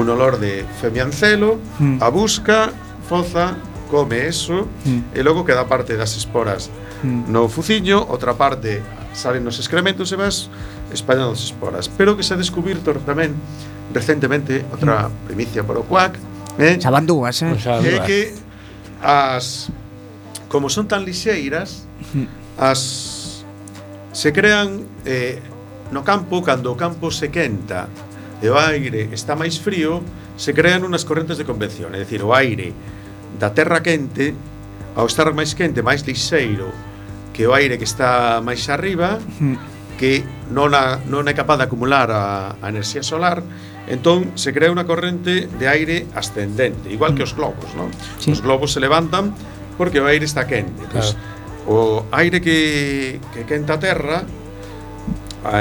un olor de femiancelo, mm. a busca, foza, come eso, mm. e logo queda parte das esporas mm. no fuciño, outra parte salen nos excrementos e vas espallando as esporas. Pero que se ha descubierto tamén recentemente outra mm. primicia para o CUAC, eh? Xa van dúas, eh? É que as como son tan lixeiras, mm. as se crean eh, no campo cando o campo se quenta e o aire está máis frío, se crean unas correntes de convección, é dicir, o aire da terra quente ao estar máis quente, máis lixeiro que o aire que está máis arriba, mm. que non, a, non é capaz de acumular a, a enerxía solar, Entón, se crea unha corrente de aire ascendente, igual que os globos, non? Sí. Os globos se levantan porque o aire está quente. Pois, claro. O aire que, que quenta a terra,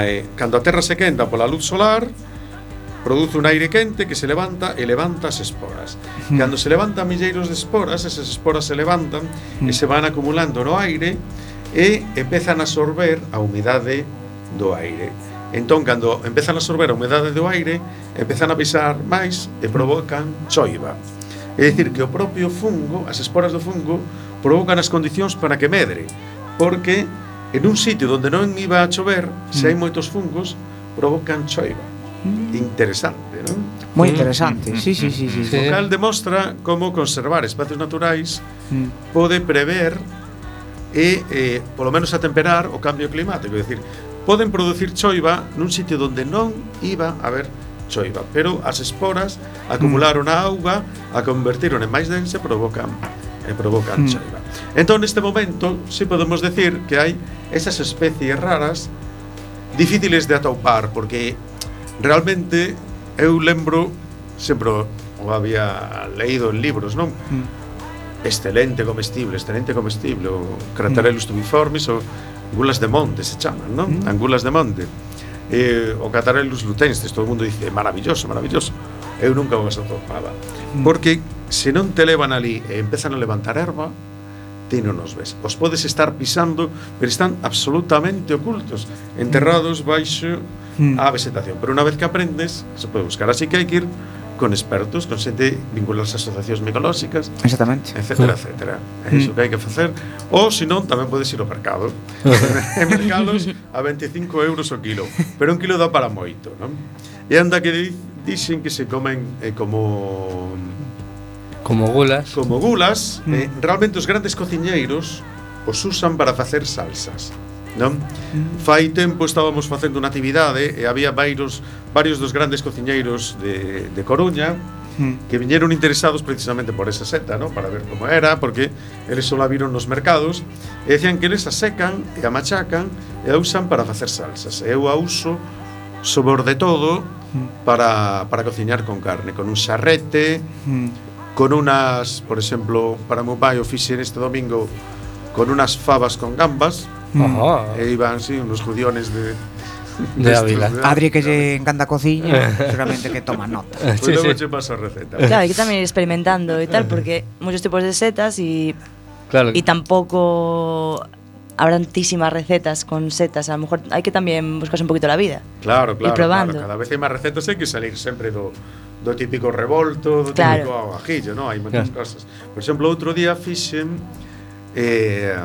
eh, cando a terra se quenta pola luz solar, produce un aire quente que se levanta e levanta as esporas. Cando se levantan milleiros de esporas, esas esporas se levantan e se van acumulando no aire e empezan a absorber a humidade do aire. Entón, cando empezan a absorber a humedade do aire, empezan a pisar máis e provocan choiva. É dicir, que o propio fungo, as esporas do fungo, provocan as condicións para que medre, porque en un sitio onde non iba a chover, se hai mm. moitos fungos, provocan choiva. Mm. Interesante, non? Moi interesante, sí, sí, sí, sí. O cal demostra como conservar espacios naturais mm. pode prever e, eh, polo menos, atemperar o cambio climático. É dicir, poden producir choiva nun sitio onde non iba a haber choiva, pero as esporas acumularon a auga, a convertiron en máis densa e provocan e provocan mm. choiva. Entón neste momento si podemos decir que hai esas especies raras difíciles de atopar porque realmente eu lembro sempre o había leído en libros, non? Mm. Excelente comestible, excelente comestible, o Craterellus mm. tubiformis, o Angulas de Monte se chaman, non? Mm. Angulas de Monte. Eh, o Catarellus lutensis, todo o mundo dice, maravilloso, maravilloso. Eu nunca vos atopaba. Mm. Porque se non te levan ali e empezan a levantar erva, ti non os ves. Os podes estar pisando, pero están absolutamente ocultos, enterrados baixo mm. a vegetación. Pero unha vez que aprendes, se pode buscar así que hai que ir con expertos, con xente vincularse a asociacións micolóxicas Exactamente Etcétera, mm. etcétera É iso mm. que hai que facer Ou, se non, tamén podes ir ao mercado En mercados a 25 euros o kilo Pero un kilo dá para moito, non? E anda que dixen que se comen eh, como... Como gulas Como gulas mm. eh, Realmente os grandes cociñeiros os usan para facer salsas non? Fai tempo estábamos facendo unha actividade e había varios, varios dos grandes cociñeiros de, de Coruña hmm. que viñeron interesados precisamente por esa seta, non? Para ver como era, porque eles só a viron nos mercados e decían que eles a secan e a machacan e a usan para facer salsas. Eu a uso sobre de todo hmm. para, para cociñar con carne, con un xarrete, hmm. con unas, por exemplo, para meu pai o fixen este domingo con unas fabas con gambas, Ajá. e iban así unos judiones de De Ávila. Adri que lle encanta a cociña, seguramente que toma nota. Pois Sí, logo sí. che paso a receta. Claro, hay que también ir experimentando y tal, porque muchos tipos de setas y, Claro. y tampoco habrá tantísimas recetas con setas. A lo mejor hay que también buscarse un poquito la vida. Claro, claro, probando. claro. Cada vez hai máis recetas hai que salir sempre do, do típico revolto, do Claro. típico ajillo, ¿no? Hai moitas Claro. cosas. Por exemplo, outro día fixen eh,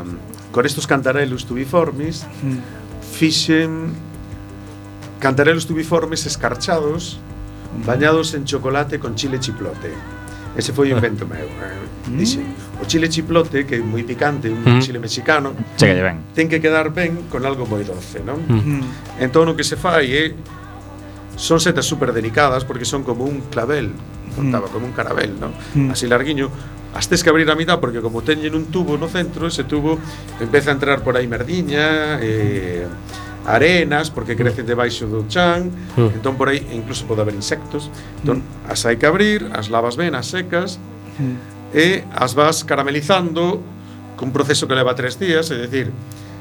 con estos cantarelos tubiformes, fixen cantarelos tubiformes escarchados bañados en chocolate con chile chiplote. Ese foi o invento meu. Eh. Dixen, o chile chiplote, que é moi picante, un Mm. chile mexicano, Chegalle ben. ten que quedar ben con algo moi doce, non? Mm. Entón o que se fai é son setas super delicadas porque son como un clavel, contaba como un carabel, ¿no? Así larguiño. as tes que abrir a mitad porque como teñen un tubo no centro, ese tubo empeza a entrar por aí merdiña, eh, arenas porque crecen mm. debaixo do chan, mm. entón por aí incluso pode haber insectos. Entón mm. as hai que abrir, as lavas ben, as secas mm. e as vas caramelizando cun proceso que leva tres días, é dicir,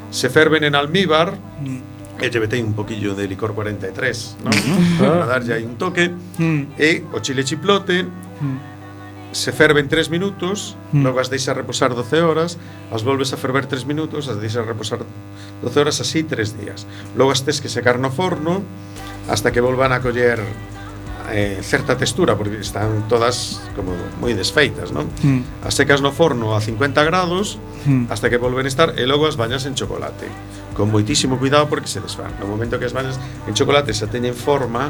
se ferven en almíbar, mm. e lle un poquillo de licor 43, non? Mm. Para ah. darlle aí un toque, mm. e o chile chiplote, mm se ferven 3 minutos, mm. logo as deixas reposar 12 horas, as volves a ferver 3 minutos, as deixas reposar 12 horas así 3 días. Logo as tes que secar no forno hasta que volvan a coller eh, certa textura, porque están todas como moi desfeitas, non? Mm. As secas no forno a 50 grados mm. hasta que volven a estar e logo as bañas en chocolate. Con moitísimo cuidado porque se desfan. No momento que as bañas en chocolate xa teñen forma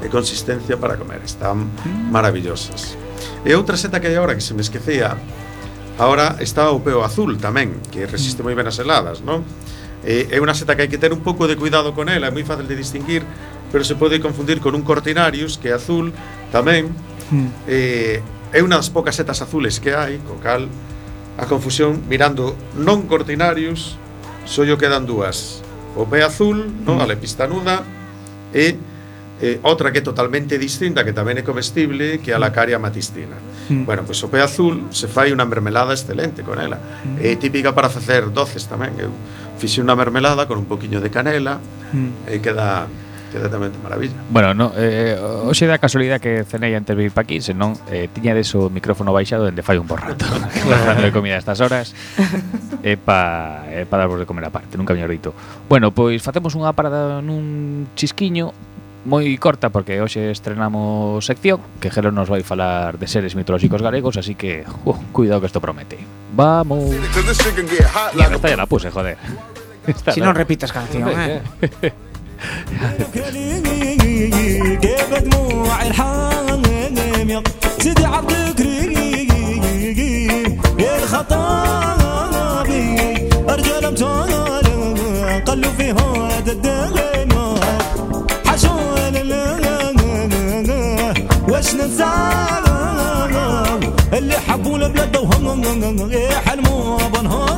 e consistencia para comer. Están mm. maravillosas. E outra seta que hai agora que se me esquecía, agora está o peo azul tamén, que resiste mm. moi ben as heladas, non? E, é unha seta que hai que ter un pouco de cuidado con ela, é moi fácil de distinguir, pero se pode confundir con un cortinarius que é azul tamén. Eh, é unha das poucas setas azules que hai, co cal a confusión mirando non cortinarius, Só yo quedan dúas. O pe azul, non, mm. a lepistanuda e eh, outra que é totalmente distinta, que tamén é comestible, que é a lacaria matistina. Mm. Bueno, pois o pé azul se fai unha mermelada excelente con ela. Mm. É típica para facer doces tamén. Eu fixe unha mermelada con un poquinho de canela mm. e queda Exactamente, maravilla. Bueno, no, eh, eh, hoxe da casualidade que cenei antes de vir pa aquí, senón eh, tiña des o micrófono baixado dende fai un bom rato. De comida a estas horas é eh, pa, eh, pa darvos de comer aparte, nunca me dito. Bueno, pois facemos unha parada nun chisquiño moi corta porque hoxe estrenamos sección que Gelo nos vai falar de seres mitolóxicos galegos, así que uh, cuidado que isto promete. Vamos. Cause this shit can get hot like Mierda, esta ya la puse, joder. Esta Si no. non repitas canción, eh. كيف دموع الحامية سيدي عبدك ريق يا الخطابي رجال امتال قلوا في هذا الدين ننسى اللي حبوا البلاد وهم يحلموا بنهار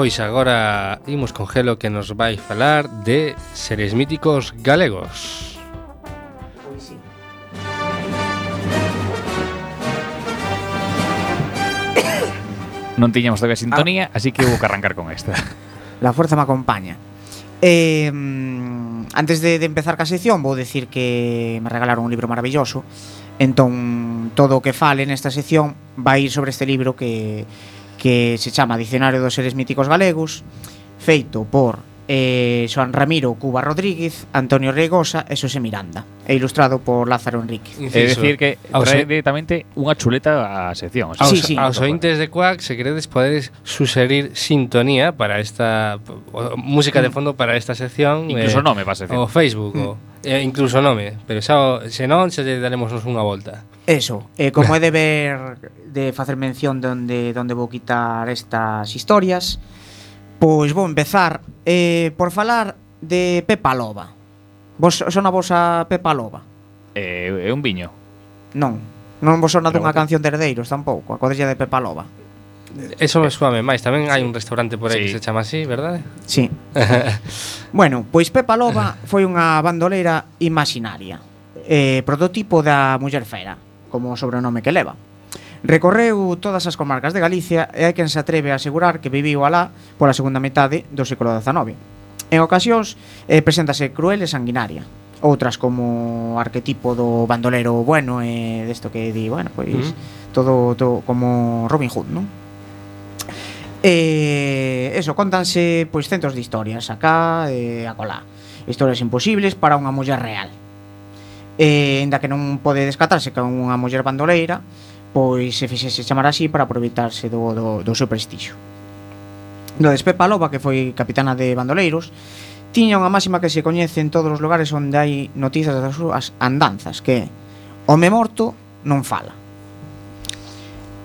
Pois agora imos con Gelo que nos vai falar de seres míticos galegos. Non tiñamos todavía sintonía, así que hubo que arrancar con esta. La fuerza me acompaña. Eh, antes de, de empezar ca sección vou decir que me regalaron un libro maravilloso Entón, todo o que fale nesta sección vai ir sobre este libro que, que se chama Diccionario dos Seres Míticos Galegos, feito por eh, Joan Ramiro Cuba Rodríguez, Antonio Reigosa e Xosé Miranda. E ilustrado por Lázaro Enríquez. É dicir que trae directamente unha chuleta a sección. O sea, sí, sí. Aos ointes de Quack, se queredes podedes suxerir sintonía para esta o, música de mm. fondo para esta sección. Incluso eh, nome para sección. O Facebook, mm. o, eh, incluso nome, pero xa, se non, xa lle daremos unha volta. Eso, eh, como é de ver de facer mención de onde, de onde vou quitar estas historias, Pois vou empezar eh, por falar de Pepa Loba. Vos sona a vosa Pepa Loba? É, é un viño. Non, non vos sona dunha canción de Herdeiros tampouco, a cuadrilla de Pepa Loba. Eso me suame máis, tamén hai un restaurante por aí sí. que se chama así, verdade? Sí. bueno, pois Pepa Loba foi unha bandoleira imaginaria, eh, prototipo da muller fera, como o sobrenome que leva. Recorreu todas as comarcas de Galicia e hai quen se atreve a asegurar que viviu alá pola segunda metade do século XIX. En ocasións, eh, preséntase cruel e sanguinaria. Outras como arquetipo do bandolero bueno e eh, desto que di, bueno, pois mm. todo, todo como Robin Hood, non? E eh, eso, contanse pois centos de historias acá e eh, acolá. Historias imposibles para unha muller real. Eh, enda que non pode descatarse que unha muller bandoleira, pois se fixese chamar así para aproveitarse do, do, do seu prestixo. No des Pepa Loba, que foi capitana de Bandoleiros, tiña unha máxima que se coñece en todos os lugares onde hai noticias das súas andanzas, que home morto non fala.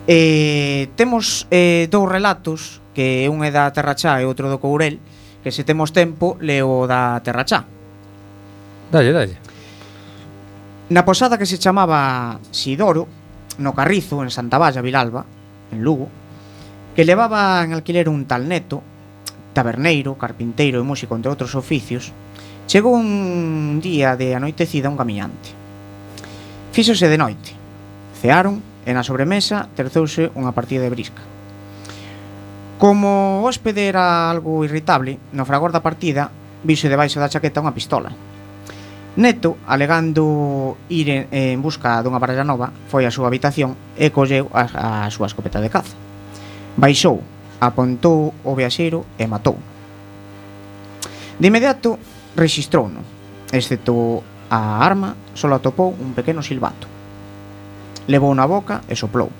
Eh, temos eh, dous relatos, que un é da Terrachá e outro do Courel, que se temos tempo leo da Terrachá. Dalle, dalle. Na posada que se chamaba Sidoro, no Carrizo, en Santa Valla, Vilalba, en Lugo, que levaba en alquiler un tal Neto, taberneiro, carpinteiro e músico, entre outros oficios, chegou un día de anoitecida un camiñante. Fíxose de noite. Cearon e na sobremesa terceuse unha partida de brisca. Como o hóspede era algo irritable, no fragor da partida vise debaixo da chaqueta unha pistola Neto, alegando ir en, en busca dunha baralla nova, foi á súa habitación e colleu a, a súa escopeta de caza. Baixou, apontou o viaxeiro e matou. De inmediato, registrouno. Excepto a arma, só atopou un pequeno silbato. Levou na boca e soplou.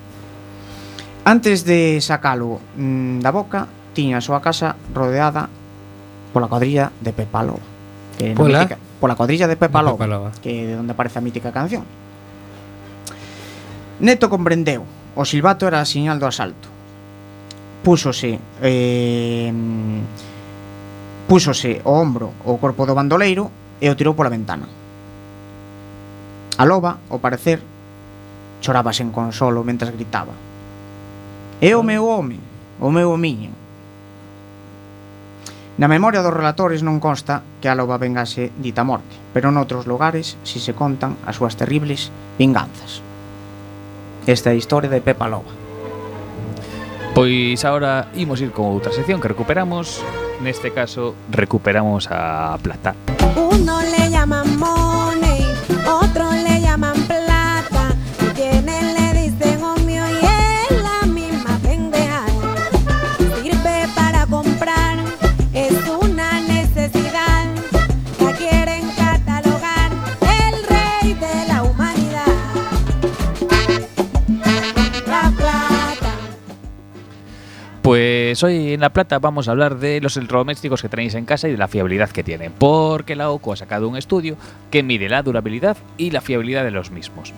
Antes de sacalo mm, da boca, tiña a súa casa rodeada pola cuadrilla de Pepalo. Que Pola? Mítica, pola cuadrilla de Pepa Lobo, Pepa Lobo. que é de onde aparece a mítica canción. Neto comprendeu, o silbato era a señal do asalto. Púsose eh, púsose o ombro o corpo do bandoleiro e o tirou pola ventana. A loba, ao parecer, choraba sen consolo mentras gritaba. É o meu home, o meu homiño, Na memoria dos relatores non consta que a loba vengase dita morte, pero noutros lugares si se contan as súas terribles vinganzas. Esta é a historia de Pepa Loba. Pois agora imos ir con outra sección que recuperamos, neste caso recuperamos a plata. Uno le llaman money, pues hoy en La Plata vamos a hablar de los electrodomésticos que tenéis en casa y de la fiabilidad que tienen, porque la OCO ha sacado un estudio que mide la durabilidad y la fiabilidad de los mismos.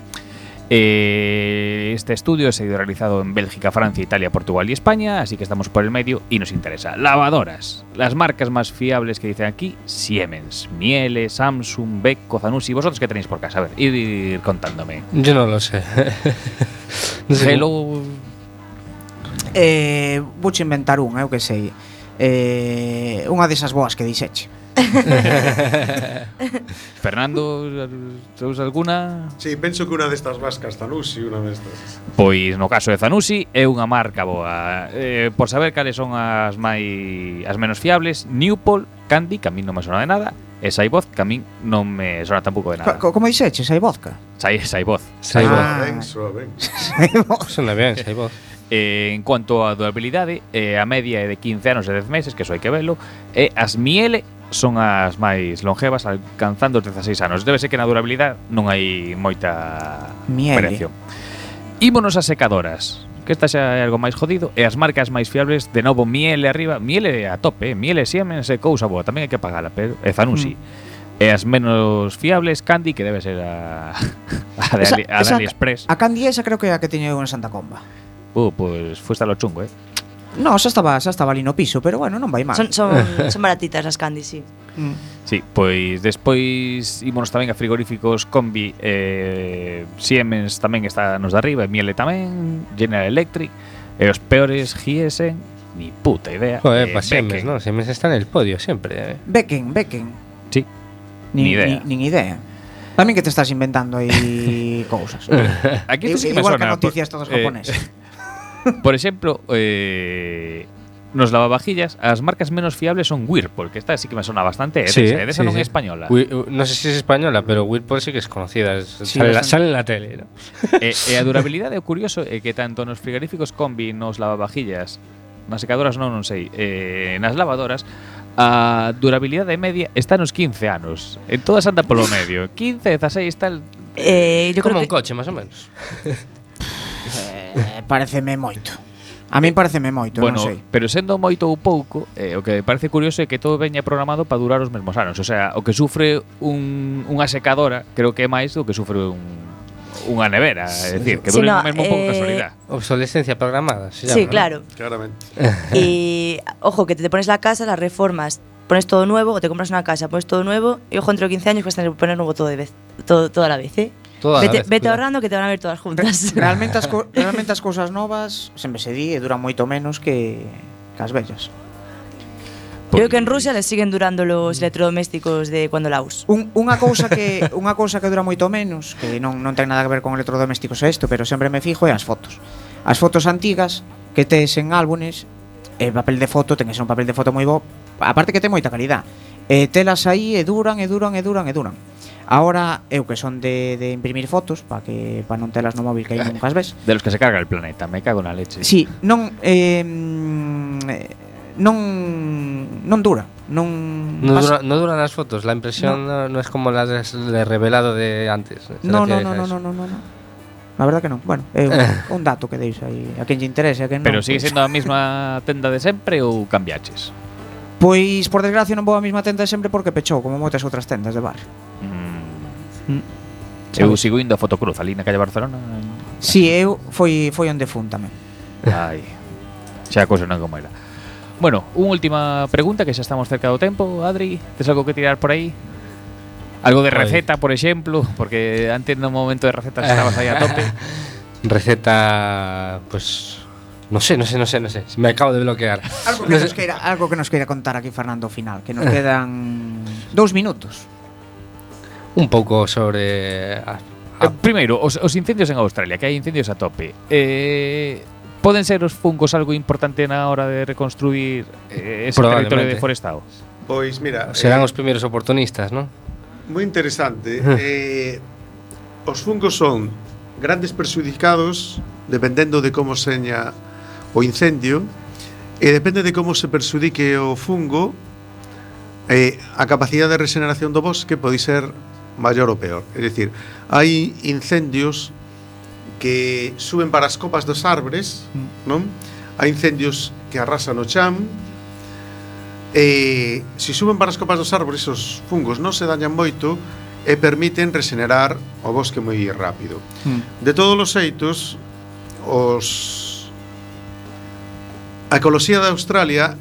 Eh, este estudio se ha ido realizado en Bélgica, Francia, Italia, Portugal y España, así que estamos por el medio y nos interesa. Lavadoras. Las marcas más fiables que dicen aquí, Siemens, Miele, Samsung, Beko, Zanussi. ¿Vosotros qué tenéis por casa? A ver, ir, ir contándome. Yo no lo sé Hello. eh, vou inventar unha, eu que sei eh, unha desas boas que dixeche Fernando, teus alguna? Si, sí, penso que unha destas vascas Zanussi, unha destas. Pois no caso de Zanussi é unha marca boa. Eh, por saber cales son as mai as menos fiables, Newpol, Candy, que a mí non me sona de nada, e Saiboz, que a mí non me sona tampouco de nada. Co como dixeche, Saibozca? Sai, Saiboz. Saiboz. Ah, ben, sona ben. Saiboz. Sona ben, Saiboz. Eh, en cuanto a durabilidade, eh, a media é de 15 anos e 10 meses, que eso hai que velo, e as miele son as máis longevas alcanzando os 16 anos. Debe ser que na durabilidade non hai moita miele. variación. Ímonos as secadoras, que esta xa é algo máis jodido, e as marcas máis fiables, de novo, miele arriba, miele a tope, eh? miele Siemens é cousa boa, tamén hai que pagala, pero é zanusi mm. E as menos fiables, Candy, que debe ser a, a, de, esa, a de esa, AliExpress. A Candy esa creo que é a que teño eu en Santa Comba. Uh, pues fuiste a lo chungo, eh. No, xa estaba, xa estaba ali no piso, pero bueno, non vai mal. Son, son, son baratitas las candy, sí. Mm. Sí, pois despois ímonos tamén a frigoríficos Combi eh, Siemens tamén está nos de arriba, e Miele tamén, General Electric, e os peores Giesen, ni puta idea. Joder, eh, pues Siemens. ¿no? Siemens está en el podio siempre. eh. Becken, Becken. Sí, Ni, Ni idea. Ni, nin idea. Tamén que te estás inventando aí cousas. Aquí esto sí que me Igual que suena, noticias por- todos eh, japoneses. Por exemplo, eh, nos lavavajillas, as marcas menos fiables son Whirlpool, que esta sí que me sona bastante, eh, Sí, desa, desa sí, non sí. é española. Uh, no sé si es española, pero Whirlpool sí que es conocida. es- Sí, sale, la, sale en la tele. ¿no? e, e a durabilidade é curioso é que tanto nos frigoríficos combi, nos lavavajillas, nas secadoras non, non sei, eh, nas lavadoras, a durabilidade media está nos 15 anos. En todas anda polo medio. 15, 16, tal. Eh, yo Como creo un que coche, más o menos. eh, pareceme moito. A min eh, pareceme moito, bueno, non sei. Pero sendo moito ou pouco, eh, o que me parece curioso é que todo veña programado para durar os mesmos anos. O sea, o que sufre un, unha secadora creo que é máis do que sufre un, unha nevera. É dicir, que dure sí, o mesmo eh, pouco casualidade. Obsolescencia programada, se llama, Sí, ¿no? claro. Claramente. Y, ojo, que te, pones la casa, las reformas, pones todo nuevo, o te compras una casa, pones todo nuevo, y ojo, entre 15 años vas a tener que poner nuevo todo de vez, todo, toda la vez, ¿eh? Toda vete, vez, vete ahorrando que te van a ver todas juntas. Realmente as, realmente as cousas novas sempre se di e duran moito menos que, que as vellas. Creo que en Rusia les siguen durando los electrodomésticos de cuando la us. Un, unha cousa que unha cousa que dura moito menos, que non non ten nada que ver con electrodomésticos isto, pero sempre me fijo é as fotos. As fotos antigas que tes en álbumes, e papel de foto, ten que ser un papel de foto moi bo, aparte que ten moita calidad. E telas aí e duran e duran e duran e duran. Ahora eu que son de, de imprimir fotos para que para non telas no móvil que aí nunca as ves. De los que se carga el planeta, me cago na leche. Sí, non eh, non non dura, non no dura, no duran nas fotos, la impresión no, no, no es como la de revelado de antes. No, no, no, no, no, no, no, no. La verdad que non. Bueno, é un, un dato que deis aí a quen lle interese, a quen non. Pero sigue sendo a mesma tenda de sempre ou cambiaches? Pois, por desgracia, non vou á mesma tenda de sempre porque pechou, como moitas outras tendas de bar. Mm. Eu sigo indo a Fotocruz, ali na calle Barcelona. Si, sí, eu foi foi onde fun tamén. Ai. Xa a cousa non é como era. Bueno, unha última pregunta que xa estamos cerca do tempo, Adri, tes algo que tirar por aí? Algo de receta, por exemplo, porque antes no momento de recetas estabas aí a tope. receta, pues No sé, no sé, no sé, no sé. Me acabo de bloquear. Algo que, no nos, queira, algo que nos queira contar aquí Fernando ao final, que nos quedan dous minutos un pouco sobre as a... Eh, primeiro, os, os incendios en Australia, que hai incendios a tope. Eh, poden ser os fungos algo importante na hora de reconstruir eh, ese territorio deforestado? Pois mira, serán eh, os primeiros oportunistas, non? Moi interesante. eh, os fungos son grandes perxudicados dependendo de como seña o incendio e depende de como se perxudique o fungo eh, a capacidade de regeneración do bosque pode ser mayor o peor. Es decir, hai incendios que suben para as copas dos arbres, non? Hai incendios que arrasan o chan, e se suben para as copas dos árbores, os fungos non se dañan moito e permiten regenerar o bosque moi rápido. Mm. De todos os xeitos, os a ecoloxía de Australia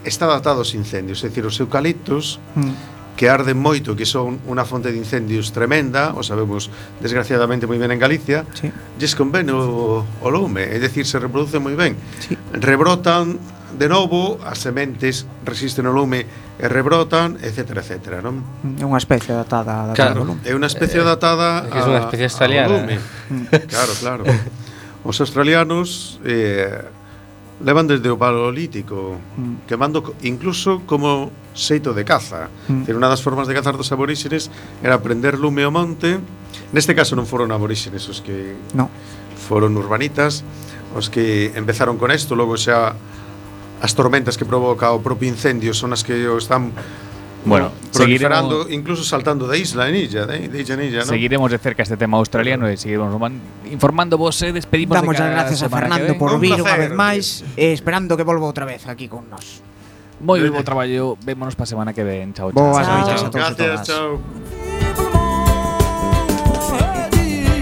está datada aos incendios, é dicir, os eucaliptos mm que arden moito, que son unha fonte de incendios tremenda, o sabemos desgraciadamente moi ben en Galicia, sí. lles convén o, o lume, é dicir, se reproduce moi ben. Sí. Rebrotan de novo, as sementes resisten o lume e rebrotan, etc, etc, non? Mm, é unha especie adaptada datada claro, lume. É unha especie eh, datada é es unha especie australiana. lume. Mm. claro, claro. Os australianos eh, levan desde o paleolítico, mm. quemando incluso como xeito de caza. Mm. Unha das formas de cazar dos aboríxenes era prender lume ao monte. Neste caso non foron aboríxenes os que no. foron urbanitas, os que empezaron con isto, logo xa as tormentas que provoca o propio incendio son as que o están Bueno, proliferando, seguiremos, incluso saltando da isla en illa, de, de illa en illa, ¿no? Seguiremos de cerca este tema australiano e seguiremos informando vos e despedimos Damos de as gracias a Fernando por vir unha vez máis e eh, esperando que volva outra vez aquí con nós. Moi bo traballo, vémonos pa semana que ven. Chao, chao. Boas noites a todos. Gracias, chao.